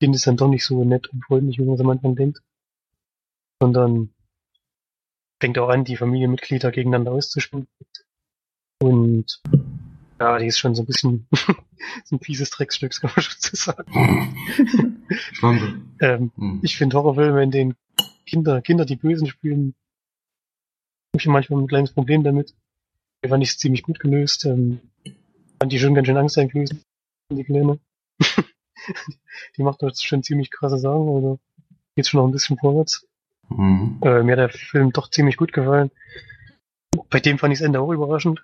Kind ist dann doch nicht so nett und freundlich, wie man es am Anfang denkt. Sondern fängt auch an, die Familienmitglieder gegeneinander auszuspielen. Und ja, die ist schon so ein bisschen *laughs* so ein fieses Drecksstück, kann man schon so sagen. *laughs* Ähm, Hm. ich finde Horrorfilme, in denen Kinder, Kinder die Bösen spielen, habe ich manchmal ein kleines Problem damit. Die fand ich ziemlich gut gelöst. Ähm, fand die schon ganz schön Angst eingelöst, die Kleine. *laughs* die macht doch schon ziemlich krasse Sachen, also geht schon noch ein bisschen vorwärts. Mhm. Äh, mir hat der Film doch ziemlich gut gefallen. Bei dem fand ich das Ende auch überraschend.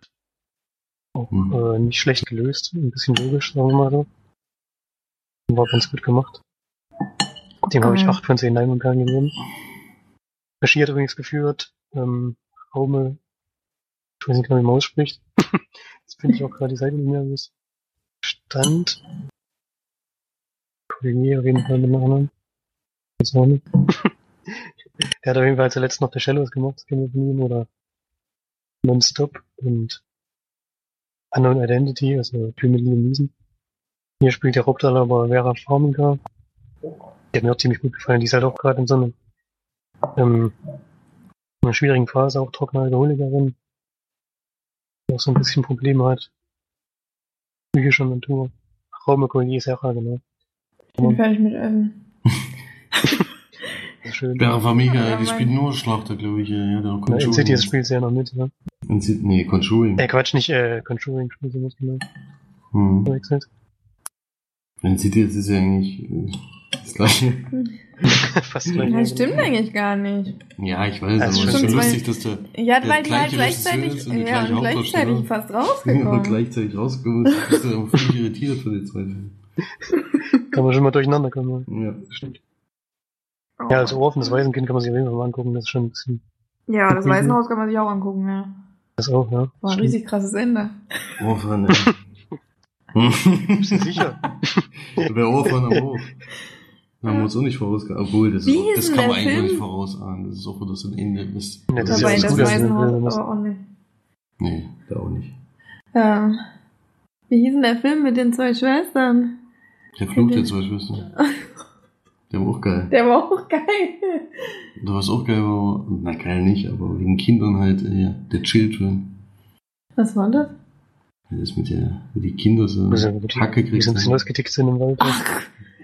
Auch, Mhm. äh, nicht schlecht gelöst, ein bisschen logisch, sagen wir mal so. War ganz gut gemacht. Dem habe ich Okay. 8 von 10 Leinwandperlen gegeben. Regie hat übrigens geführt, ähm, Raume, ich weiß nicht genau, wie man ausspricht. *laughs* Jetzt finde ich auch gerade die Seite nicht mehr, wo es stand. Korrigiere auf jeden Fall mit Namen. Weiß auch nicht. Der hat auf jeden Fall zuletzt noch The Shallows gemacht, das kennen wir von ihm, oder Nonstop und Unknown Identity, also Film mit Liam Neeson. Hier spielt der Hauptdarsteller aber Vera Farmiga. Die hat mir auch ziemlich gut gefallen. Die ist halt auch gerade in so einer, ähm, einer schwierigen Phase, auch trockene Alkoholikerin. Die auch so ein bisschen Probleme hat. Psychischer Natur. Raume Collier Serra, genau. Ich bin fertig mit Essen. *laughs* Das schön. Vera Farmiga, Ja, die spielt nur Schlachter, glaube ich. Ja, ja, der Ja, in. Cities spielt sie ja noch mit, ja. In City- Nee, Conjuring. Äh, Quatsch, nicht, äh, Conjuring spielt sie mit, genau. Mhm. Verwechselt. In Cities ist ja eigentlich äh, das gleiche. *laughs* Fast gleich. Das stimmt eigentlich gar nicht. Ja, ich weiß, Das aber es ist schon lustig, dass der Ja, Der weil die halt gleiche gleichzeitig, und die ja, und gleichzeitig fast *laughs* rausgekommen. gleichzeitig rausgekommen ist, bist du aber völlig irritiert von den zwei Filmen. *laughs* Kann man schon mal durcheinander kommen. Ja. Stimmt. Ja, als Orphan, das Waisenkind kann man sich auf jeden Fall mal angucken, das ist schon ein bisschen, Ja, das Waisenhaus kann man sich auch angucken, ja. das auch, ja. War ein Stimmt. richtig krasses Ende. Orphan, *laughs* ey. Bist du sicher? Orphan aber auch. Da haben wir uns auch nicht vorausgeahnt. Obwohl, das, Wie ist, das kann man eigentlich Film? nicht vorausahnen. Das ist auch wieder so ein Ende. Das, Ja, das ist ja das das dass Waisenhaus aber auch nicht. Nee, da auch nicht. Ähm, wie hieß denn der Film mit den zwei Schwestern? Der Fluch der zwei Schwestern. *laughs* Der war auch geil. Der war auch geil. Da was auch geil war, na geil nicht, aber wegen Kindern halt, äh, ja, der Children. Was war das? Das mit der, wo die Kinder so Also, die- Hacke Die kriegst. sind ein bisschen ausgetickt sind im Wald. Ach,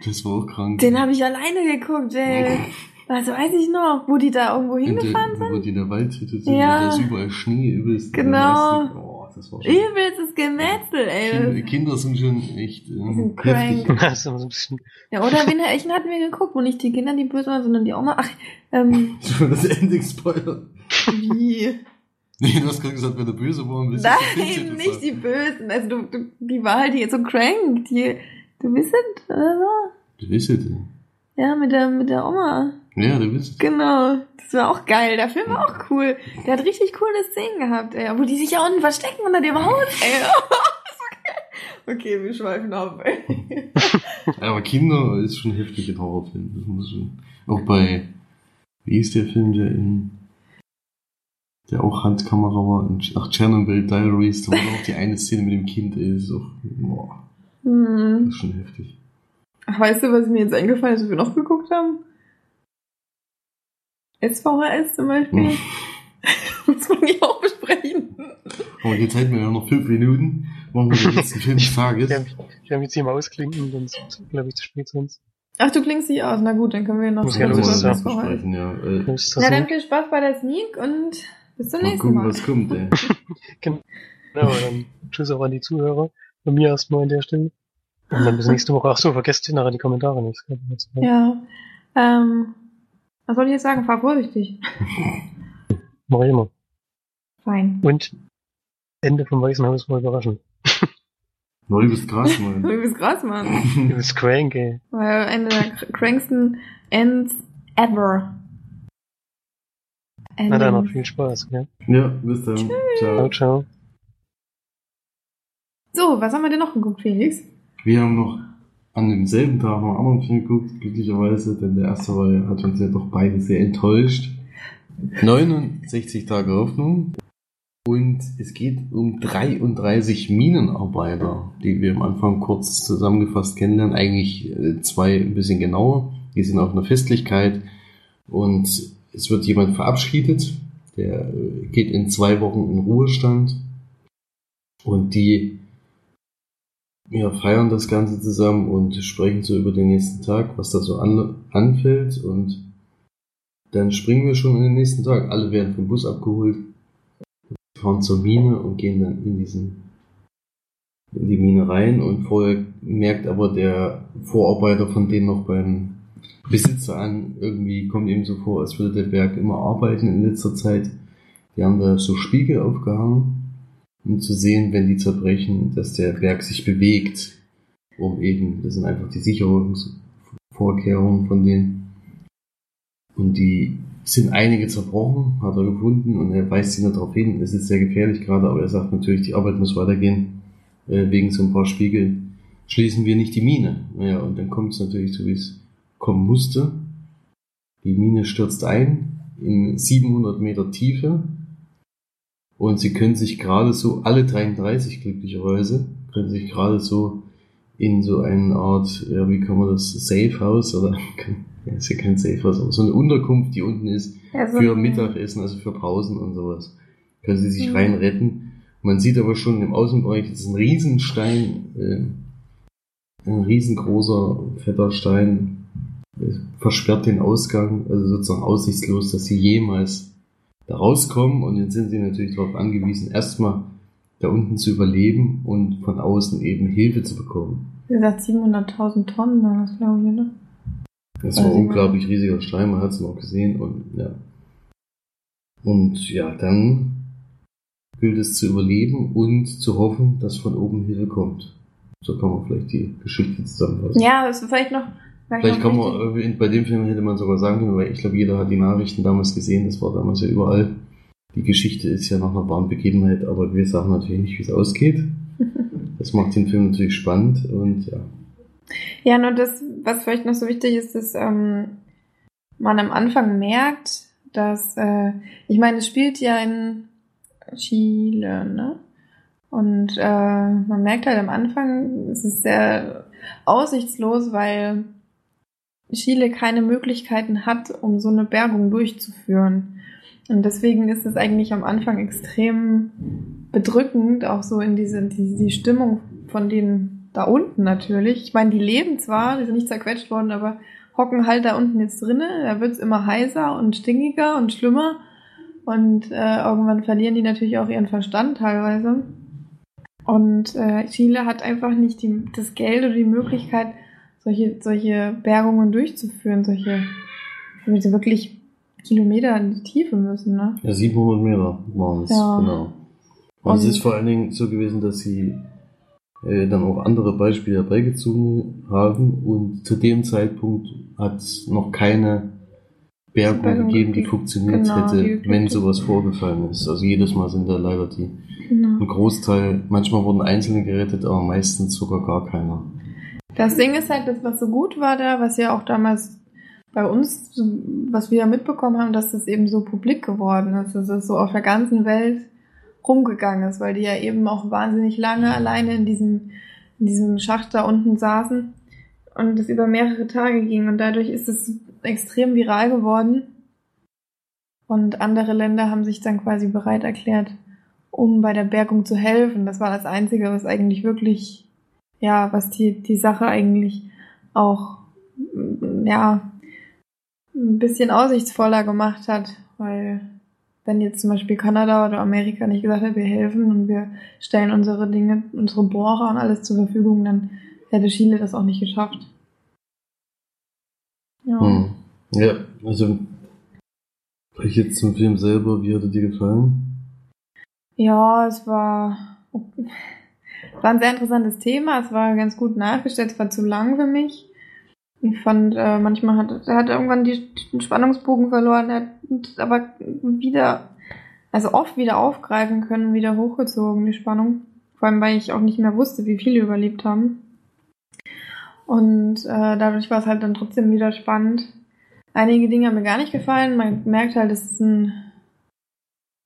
Das war auch krank. den habe ich alleine geguckt, ey. Das weiß ich noch, wo die da irgendwo der, hingefahren sind. wo die in der Waldhütte sind, Ja. da ist überall Schnee, übelst. Genau. Das war schon. Übelstes Gemetzel, Kinder, ey. Kinder sind schon echt Die ähm, sind heftig. *laughs* Ja, oder wen welchen hatten wir geguckt, wo nicht die Kinder die böse waren, sondern die Oma? Ach, ähm, *laughs* Schon das Ending spoilert. wie? Nee, du hast gerade gesagt, wenn der böse war, Nein, nicht die Bösen. Also du, du die war halt hier so crank. Die, du wisst oder so? Du wisst es. Ja, mit der, mit der Oma. Ja, du es. Genau. Das war auch geil. Der Film war auch cool. Der hat richtig coole Szenen gehabt, ey. Wo die sich ja unten verstecken unter dem Haus, ey. *laughs* okay. okay, wir schweifen ab, ey. *laughs* Aber Kinder ist schon heftig ein Horrorfilm. Das muss schon. Auch bei, wie ist der Film, der in, der auch Handkamera war, in, ach, Chernobyl Diaries, da war auch die eine Szene mit dem Kind, ey, ist auch, boah, das Hm. ist schon heftig. Ach, weißt du, was mir jetzt eingefallen ist, was wir noch geguckt haben? SVHS zum Beispiel. Hm. *laughs* Muss man die auch besprechen. Aber jetzt halten wir ja noch fünf Minuten, machen wir den letzten Film des *laughs* Tages. ich mich jetzt hier mal ausklinken, sonst glaube ich zu spät sonst. Ach, du klingst dich aus. Na gut, dann können wir noch Muss ja los, ja. Besprechen, ja. Äh, Na so. dann viel Spaß bei der Sneak und bis zum mal nächsten gucken, Mal. was kommt, ey. *laughs* Genau, dann tschüss auch an die Zuhörer. Von mir erstmal an der Stelle. Und dann bis nächste Woche. Ach so, vergesst nachher die Kommentare nicht. Ja. Ähm, was soll ich jetzt sagen? Fahr vorsichtig. *laughs* Mach ich immer. Fein. Und Ende vom Weißen Haus war überraschend. *laughs* No, du bist krass, Mann. Du bist krass, Mann. Du bist crank, ey. Weil eine der kranksten Ends ever. Na dann noch viel Spaß, ja. ja, bis dann. Ciao, Ciao. ciao. So, was haben wir denn noch geguckt, Felix? Wir haben noch an demselben Tag noch einen anderen Film geguckt, glücklicherweise, denn der erste war, hat uns ja doch beide sehr enttäuscht. 69 Tage Hoffnung. Und es geht um 33 Minenarbeiter, die wir am Anfang kurz zusammengefasst kennenlernen. Eigentlich äh, zwei ein bisschen genauer. Die sind auf einer Festlichkeit und es wird jemand verabschiedet. Der äh, geht in zwei Wochen in Ruhestand. Und die wir feiern das Ganze zusammen und sprechen so über den nächsten Tag, was da so an, anfällt und dann springen wir schon in den nächsten Tag. Alle werden vom Bus abgeholt, fahren zur Mine und gehen dann in diesen in die Mine rein und vorher merkt aber der Vorarbeiter von denen noch beim Besitzer an, irgendwie kommt ihm so vor, als würde der Berg immer arbeiten in letzter Zeit. Die haben da so Spiegel aufgehangen um zu sehen, wenn die zerbrechen, dass der Berg sich bewegt, um eben, das sind einfach die Sicherungsvorkehrungen von denen. Und die sind einige zerbrochen, hat er gefunden und er weist sie nur darauf hin, es ist sehr gefährlich gerade, aber er sagt natürlich, die Arbeit muss weitergehen, äh, wegen so ein paar Spiegeln schließen wir nicht die Mine. Naja, und dann kommt es natürlich so, wie es kommen musste. Die Mine stürzt ein in 700 Meter Tiefe und sie können sich gerade so, alle 33 glücklicherweise, können sich gerade so in so eine Art, ja, wie kann man das, Safe House oder, *laughs* ja, ist ja kein Safe House, aber so eine Unterkunft, die unten ist, Also, für Mittagessen, also für Pausen und sowas. Können sie sich Mhm. rein retten. Man sieht aber schon im Außenbereich, das ist ein Riesenstein, äh, ein riesengroßer, fetter Stein, versperrt den Ausgang, also sozusagen aussichtslos, dass sie jemals da rauskommen und jetzt sind sie natürlich darauf angewiesen, erstmal da unten zu überleben und von außen eben Hilfe zu bekommen. Wie gesagt, 700.000 Tonnen, das glaube ich, oder? Das war unglaublich riesiger Stein, man hat es noch gesehen und ja. Und ja, dann gilt es zu überleben und zu hoffen, dass von oben Hilfe kommt. So kann man vielleicht die Geschichte zusammenfassen. Ja, das ist vielleicht noch. Vielleicht kann man, bei dem Film hätte man sogar sagen können, weil ich glaube, jeder hat die Nachrichten damals gesehen, das war damals ja überall. Die Geschichte ist ja nach einer wahren Begebenheit, aber wir sagen natürlich nicht, wie es ausgeht. *laughs* Das macht den Film natürlich spannend und ja. Ja, nur das, was vielleicht noch so wichtig ist, dass ähm, man am Anfang merkt, dass, äh, ich meine, es spielt ja in Chile, ne? Und äh, man merkt halt am Anfang, es ist sehr aussichtslos, weil Chile keine Möglichkeiten hat, um so eine Bergung durchzuführen. Und deswegen ist es eigentlich am Anfang extrem bedrückend, auch so in diese die, die Stimmung von denen da unten natürlich. Ich meine, die leben zwar, die sind nicht zerquetscht worden, aber hocken halt da unten jetzt drinnen. Da wird's immer heißer und stinkiger und schlimmer. Und äh, irgendwann verlieren die natürlich auch ihren Verstand teilweise. Und äh, Chile hat einfach nicht die, das Geld oder die Möglichkeit, solche, solche Bergungen durchzuführen, solche, damit sie wirklich Kilometer in die Tiefe müssen, ne? Ja, 700 Meter waren es, Ja. genau. Und, es Und- ist vor allen Dingen so gewesen, dass sie äh, dann auch andere Beispiele herbeigezogen haben und zu dem Zeitpunkt hat es noch keine Bergung Bergung gegeben, die funktioniert Genau, hätte, die wenn sowas vorgefallen ist. Also jedes Mal sind da leider die Genau. ein Großteil, manchmal wurden Einzelne gerettet, aber meistens sogar gar keiner. Das Ding ist halt, das, was so gut war da, was ja auch damals bei uns, was wir ja mitbekommen haben, dass das eben so publik geworden ist, dass es so auf der ganzen Welt rumgegangen ist, weil die ja eben auch wahnsinnig lange alleine in diesem, in diesem Schacht da unten saßen und es über mehrere Tage ging und dadurch ist es extrem viral geworden und andere Länder haben sich dann quasi bereit erklärt, um bei der Bergung zu helfen. Das war das Einzige, was eigentlich wirklich ja, was die, die Sache eigentlich auch, mm, ja, ein bisschen aussichtsvoller gemacht hat, weil wenn jetzt zum Beispiel Kanada oder Amerika nicht gesagt hätte, wir helfen und wir stellen unsere Dinge, unsere Bohrer und alles zur Verfügung, dann hätte Chile das auch nicht geschafft. Ja. Hm. Ja, also vielleicht jetzt zum Film selber, wie hat er dir gefallen? Ja, es war, war ein sehr interessantes Thema. Es war ganz gut nachgestellt. Es war zu lang für mich. Ich fand, äh, manchmal hat er hat irgendwann die, den Spannungsbogen verloren, er hat aber wieder, also oft wieder aufgreifen können, wieder hochgezogen, die Spannung. Vor allem, weil ich auch nicht mehr wusste, wie viele überlebt haben. Und äh, dadurch war es halt dann trotzdem wieder spannend. Einige Dinge haben mir gar nicht gefallen. Man merkt halt, es ist ein,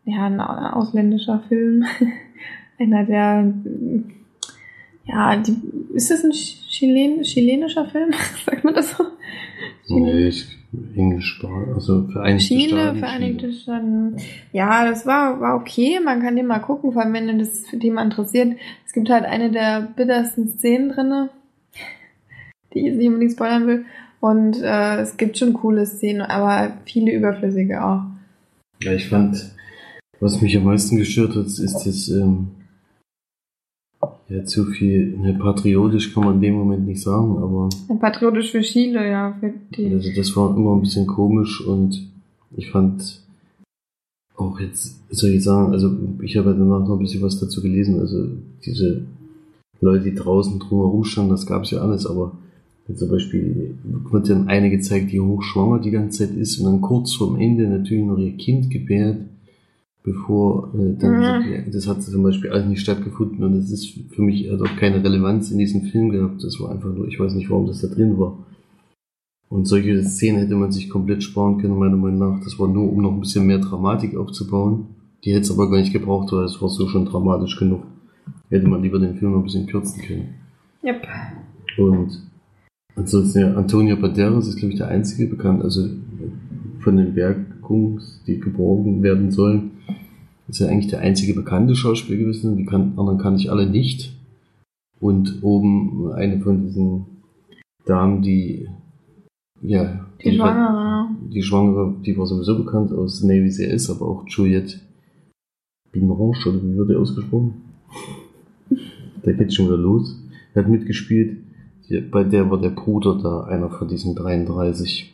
ja, ein ausländischer Film. *laughs* Einer der, ja, die, ist das ein Chilen, chilenischer Film? *laughs* Sagt man das so? Nee, ich, Englisch, also Vereinigte Chile, Staaten. Vereinigte Staaten. Ja, das war, war okay. Man kann den mal gucken, vor allem wenn das Thema interessiert. Es gibt halt eine der bittersten Szenen drinne, die ich nicht unbedingt spoilern will. Und äh, es gibt schon coole Szenen, aber viele überflüssige auch. Ja, ich fand, was mich am meisten gestört hat, ist das, ähm, ja, zu viel, ne, patriotisch kann man in dem Moment nicht sagen, aber Patriotisch für Chile, ja. Für die. also das war immer ein bisschen komisch und ich fand auch jetzt, soll ich sagen, also ich habe ja danach noch ein bisschen was dazu gelesen, also diese Leute, die draußen drumherum standen, das gab es ja alles, aber zum Beispiel wird dann eine gezeigt, die hochschwanger die ganze Zeit ist und dann kurz vorm Ende natürlich noch ihr Kind gebärt, bevor äh, dann Mhm. das hat zum Beispiel alles nicht stattgefunden und es ist für mich hat auch keine Relevanz in diesem Film gehabt. Das war einfach nur, ich weiß nicht, warum das da drin war. Und solche Szenen hätte man sich komplett sparen können, meiner Meinung nach. Das war nur, um noch ein bisschen mehr Dramatik aufzubauen. Die hätte es aber gar nicht gebraucht, weil es war so schon dramatisch genug. Hätte man lieber den Film noch ein bisschen kürzen können. Yep. Und ansonsten, ja, Antonio Banderas ist, glaube ich, der einzige bekannt, also von den Bergungs, die geborgen werden sollen, ist ja eigentlich der einzige bekannte Schauspieler gewesen. Die kan anderen kann ich alle nicht. Und oben eine von diesen Damen, die, ja, Die Schwangere. die Schwangere, die war sowieso bekannt aus Navy CS, aber auch Juliette Binoche, oder wie wird die ausgesprochen? Da geht's schon wieder los. Er hat mitgespielt. Die, bei der war der Bruder da, einer von diesen 33.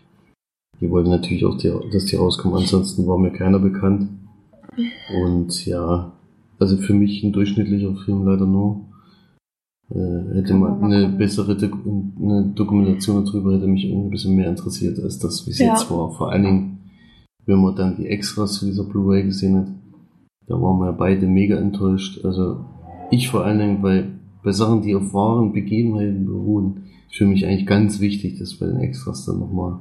Die wollten natürlich auch, die, dass die rauskommen, ansonsten war mir keiner bekannt. Und ja, also für mich ein durchschnittlicher Film leider nur. Äh, hätte man eine bessere Doku eine Dokumentation darüber hätte mich irgendwie ein bisschen mehr interessiert, als das, wie es Ja. jetzt war. Vor allen Dingen, wenn man dann die Extras zu dieser Blu-ray gesehen hat, da waren wir ja beide mega enttäuscht. Also ich vor allen Dingen bei, bei Sachen, die auf wahren Begebenheiten beruhen, ist für mich eigentlich ganz wichtig, dass bei den Extras dann nochmal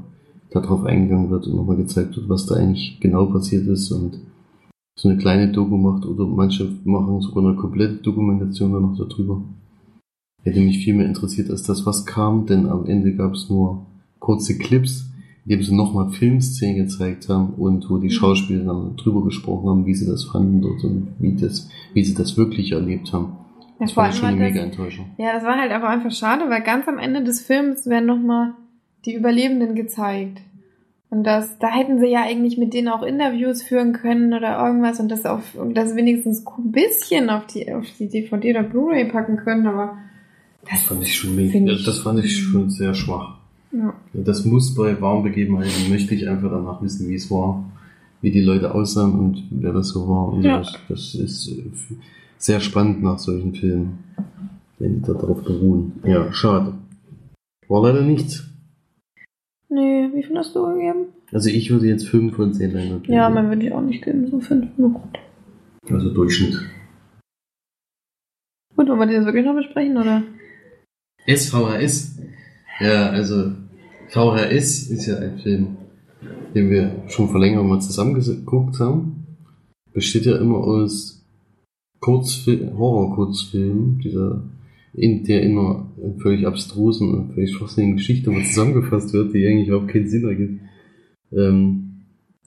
darauf eingegangen wird und nochmal gezeigt wird, was da eigentlich genau passiert ist und so eine kleine Doku macht oder manche machen sogar eine komplette Dokumentation dann noch darüber. Hätte mich viel mehr interessiert als das, was kam, denn am Ende gab es nur kurze Clips, in dem sie nochmal Filmszenen gezeigt haben und wo die Mhm. Schauspieler dann drüber gesprochen haben, wie sie das fanden dort und wie, das, wie sie das wirklich erlebt haben. Ja, Das war schon eine mega Enttäuschung. Ja, das war halt aber einfach schade, weil ganz am Ende des Films werden nochmal die Überlebenden gezeigt. Und das, da hätten sie ja eigentlich mit denen auch Interviews führen können oder irgendwas und das auf, und das wenigstens ein bisschen auf die, auf die DVD oder Blu-ray packen können, aber Das fand ich schon mega, ich- das fand ich schon sehr schwach. ja. Das muss bei warmen Begebenheiten, möchte ich einfach danach wissen, wie es war, wie die Leute aussahen und wer das so war. Und Ja. das, das ist äh, sehr spannend nach solchen Filmen, wenn die da drauf beruhen. Ja, schade. War leider nichts. Nee, wie viel hast du gegeben? Also ich würde jetzt 5 von 10 Leinwand geben. Ja, man würde ich auch nicht geben, so fünf. Na gut. Also Durchschnitt. Gut, wollen wir das wirklich noch besprechen, oder? SVHS. Ja, also VHS ist ja ein Film, den wir schon vor längerem mal zusammen geguckt haben. Besteht ja immer aus Kurzfil Horror-Kurzfilmen, dieser in der einer völlig abstrusen und völlig schwachsinnigen Geschichte mal zusammengefasst wird, die eigentlich überhaupt keinen Sinn ergibt. Ähm,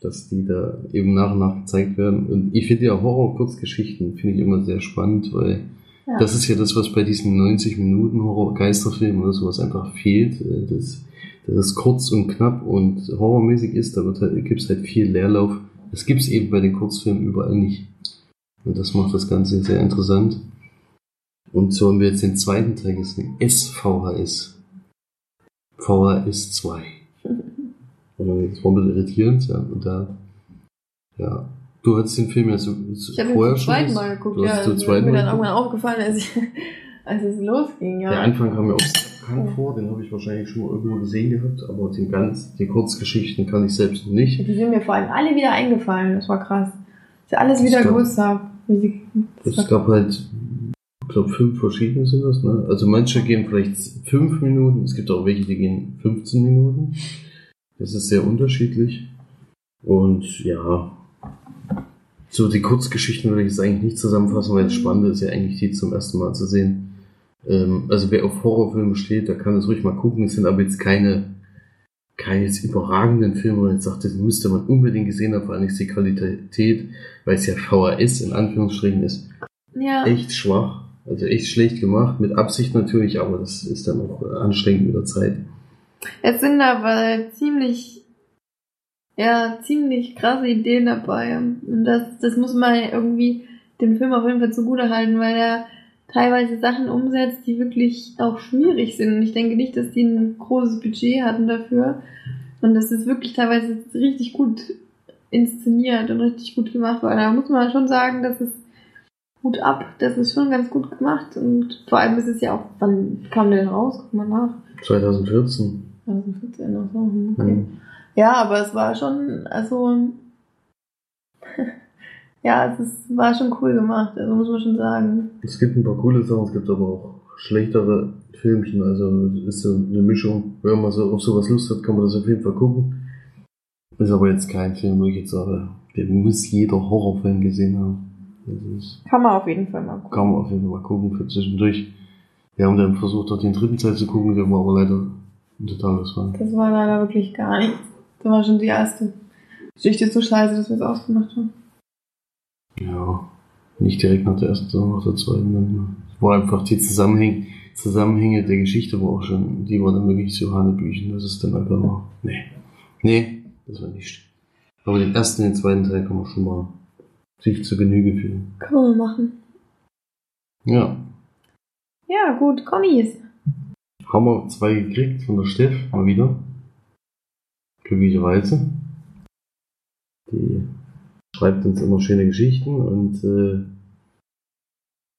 dass die da eben nach und nach gezeigt werden. Und ich finde ja Horror-Kurzgeschichten finde ich immer sehr spannend, weil Ja. das ist ja das, was bei diesen 90 Minuten Horror-Geisterfilmen oder sowas einfach fehlt. äh, Das, dass es kurz und knapp und horrormäßig ist, da halt, gibt's halt viel Leerlauf. Das gibt's eben bei den Kurzfilmen überall nicht. Und das macht das Ganze sehr interessant. Und so haben wir jetzt den zweiten Teil gesehen. SVHS. VHS 2. Oder das war ein bisschen irritierend, ja. Und da, ja, Du hast den Film ja so, so Ich habe vorher zum schon. zweiten ges- Mal geguckt, ja. Das ist zweiten mir dann irgendwann aufgefallen, als, ich, *laughs* als es losging, ja. Der Anfang kam mir auch bekannt vor, den habe ich wahrscheinlich schon mal irgendwo gesehen gehabt, aber den ganz, die Kurzgeschichten kann ich selbst noch nicht. Die sind mir vor allem alle wieder eingefallen, das war krass. Dass ich alles wieder gewusst habe. Wie sie, das gab halt, ich glaube, fünf verschiedene sind das, ne? Also manche gehen vielleicht fünf Minuten, es gibt auch welche, die gehen 15 Minuten. Das ist sehr unterschiedlich. Und ja, so die Kurzgeschichten will ich jetzt eigentlich nicht zusammenfassen, weil das Spannende ist ja eigentlich die zum ersten Mal zu sehen. Ähm, also wer auf Horrorfilme steht, der kann es ruhig mal gucken. Es sind aber jetzt keine, keine jetzt überragenden Filme, wo man jetzt sagt, das müsste man unbedingt gesehen haben, vor allem ist die Qualität, weil es ja VHS in Anführungsstrichen ist, ja. echt schwach. Also echt schlecht gemacht, mit Absicht natürlich, aber das ist dann auch anstrengend mit der Zeit. Es sind aber ziemlich, ja, ziemlich krasse Ideen dabei. Und das, das muss man irgendwie dem Film auf jeden Fall zugute halten, weil er teilweise Sachen umsetzt, die wirklich auch schwierig sind. Und ich denke nicht, dass die ein großes Budget hatten dafür. Und das ist wirklich teilweise richtig gut inszeniert und richtig gut gemacht, weil da muss man schon sagen, dass es Hut ab, das ist schon ganz gut gemacht und vor allem ist es ja auch, wann kam der denn raus? Guck mal nach. 2014. 2014 oder so, hm, okay. Mhm. Ja, aber es war schon, also, *laughs* ja, es ist, war schon cool gemacht, also muss man schon sagen. Es gibt ein paar coole Sachen, es gibt aber auch schlechtere Filmchen, also ist so eine Mischung. Wenn man so auf sowas Lust hat, kann man das auf jeden Fall gucken. Ist aber jetzt kein Film, wo ich jetzt sage, den muss jeder Horrorfan gesehen haben. Kann man auf jeden Fall mal gucken. kann man auf jeden Fall mal gucken für zwischendurch. Wir haben dann versucht, auch den dritten Teil zu gucken, der war aber leider ein totales Fall. Das war leider wirklich gar nichts. Das war schon die erste Geschichte so scheiße, dass wir es ausgemacht haben. Ja, nicht direkt nach der ersten, sondern nach der zweiten. Dann. Es war einfach die Zusammenhänge, Zusammenhänge der Geschichte war auch schon, die waren dann wirklich so Hanebüchen, das ist dann einfach nee. Nee, das war nicht. Aber den ersten, den zweiten Teil kann man schon mal sich zur Genüge führen. Kann man machen. Ja, Ja, gut, Kommis. haben wir zwei gekriegt von der Steff, mal wieder. Glücklicherweise. Die schreibt uns immer schöne Geschichten und äh,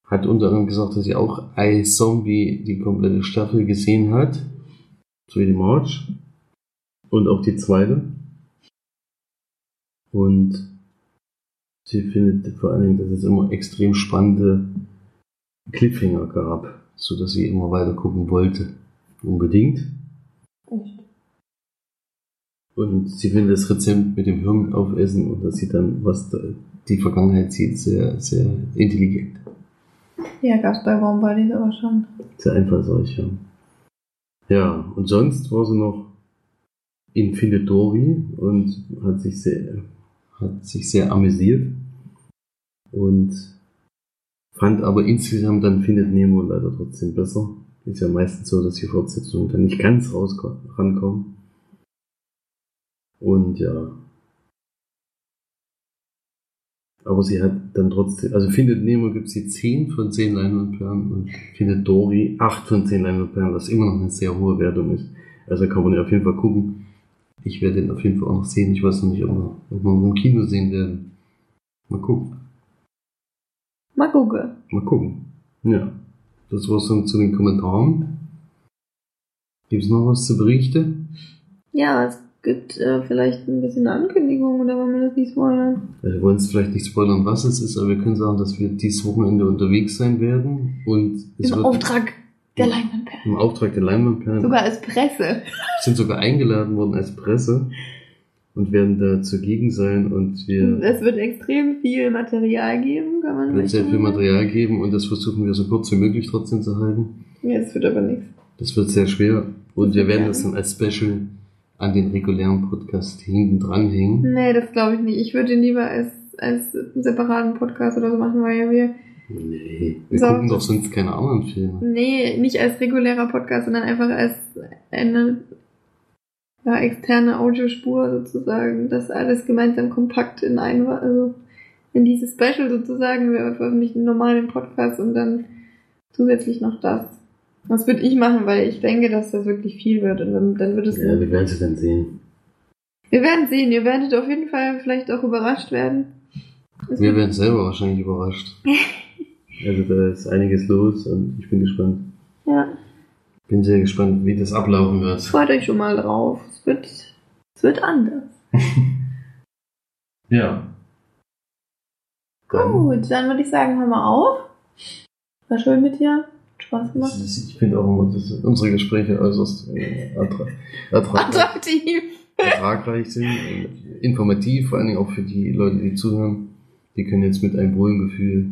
hat unter anderem gesagt, dass sie auch I Zombie die komplette Staffel gesehen hat. So wie die March. Und auch die zweite. Und sie findet vor allen Dingen, dass es immer extrem spannende Cliffhanger gab, so dass sie immer weiter gucken wollte. Unbedingt. Echt? Und sie findet das Rezept mit dem Hirn aufessen und dass sie dann, was da, die Vergangenheit sieht, sehr, sehr intelligent. Ja, gab's bei Warm Bodies aber schon. Sehr einfallsreich, ja. Ja, und sonst war sie noch in Findetori und hat sich sehr, hat sich sehr amüsiert und fand aber insgesamt dann Findet Nemo leider trotzdem besser. Ist ja meistens so, dass die Fortsetzungen dann nicht ganz raus rankommen. Und ja. Aber sie hat dann trotzdem, also Findet Nemo gibt sie 10 von 10 Leinwandperlen und Findet Dory 8 von 10 Leinwandperlen, was immer noch eine sehr hohe Wertung ist. Also kann man ja auf jeden Fall gucken. Ich werde den auf jeden Fall auch noch sehen. Ich weiß noch nicht, ob wir, ob wir im Kino sehen werden. Mal gucken. Mal gucken. Mal gucken. Ja. Das war's dann zu den Kommentaren. Gibt's noch was zu berichten? Ja, es gibt äh, vielleicht ein bisschen Ankündigung oder wollen wir das nicht spoilern? Wir wollen es vielleicht nicht spoilern, was es ist, aber wir können sagen, dass wir dieses Wochenende unterwegs sein werden und es Im wird Auftrag der Leinwandperlen. im Auftrag der Leinwandperlen Sogar als Presse. sind sogar eingeladen worden als Presse und werden da zugegen sein und wir Es wird extrem viel Material geben, kann man wird vielleicht sehr viel sagen. Material geben und das versuchen wir so kurz wie möglich trotzdem zu halten. Ja, es wird aber nichts. Das wird sehr schwer und wir werden das dann als Special an den regulären Podcast hinten dranhängen. Nee, das glaube ich nicht. Ich würde ihn lieber als, als einen separaten Podcast oder so machen, weil wir, Nee, wir So. gucken doch sonst keine anderen Filme. nee, nicht als regulärer Podcast, sondern einfach als eine ja, externe Audiospur sozusagen. Das alles gemeinsam kompakt in ein, also in dieses Special sozusagen. Wir veröffentlichen einen normalen Podcast und dann zusätzlich noch das. Das würde ich machen, weil ich denke, dass das wirklich viel wird und dann, dann wird es Ja, wir werden sie dann sehen. Wir werden sehen. Ihr werdet auf jeden Fall vielleicht auch überrascht werden. Es Wir werden selber wahrscheinlich überrascht. *laughs* Also da ist einiges los und ich bin gespannt. Ja, Bin sehr gespannt, wie das ablaufen wird. freut euch schon mal drauf. Es wird, es wird anders. *laughs* Ja. Dann- Gut, dann würde ich sagen, hör mal auf. War schön mit dir. Hat Spaß gemacht. ich finde auch immer, dass unsere Gespräche äußerst äh, attra attra Attraktiv. ertragreich sind informativ, vor allen Dingen auch für die Leute, die zuhören. Die können jetzt mit einem wohlen Gefühl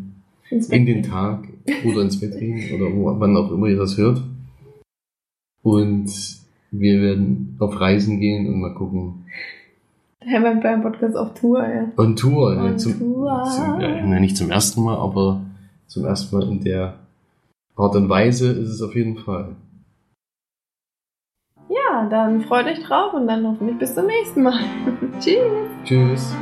in den. Tag oder ins Bett gehen oder wo, wann auch immer ihr das hört. Und wir werden auf Reisen gehen und mal gucken. War beim Podcast auf Tour, ja. On Tour. On ja, zum, Tour. Zum, ja, nein, nicht zum ersten Mal, aber zum ersten Mal in der Art und Weise ist es auf jeden Fall. Ja, dann freut euch drauf und dann hoffentlich bis zum nächsten Mal. *laughs* Tschüss. Tschüss.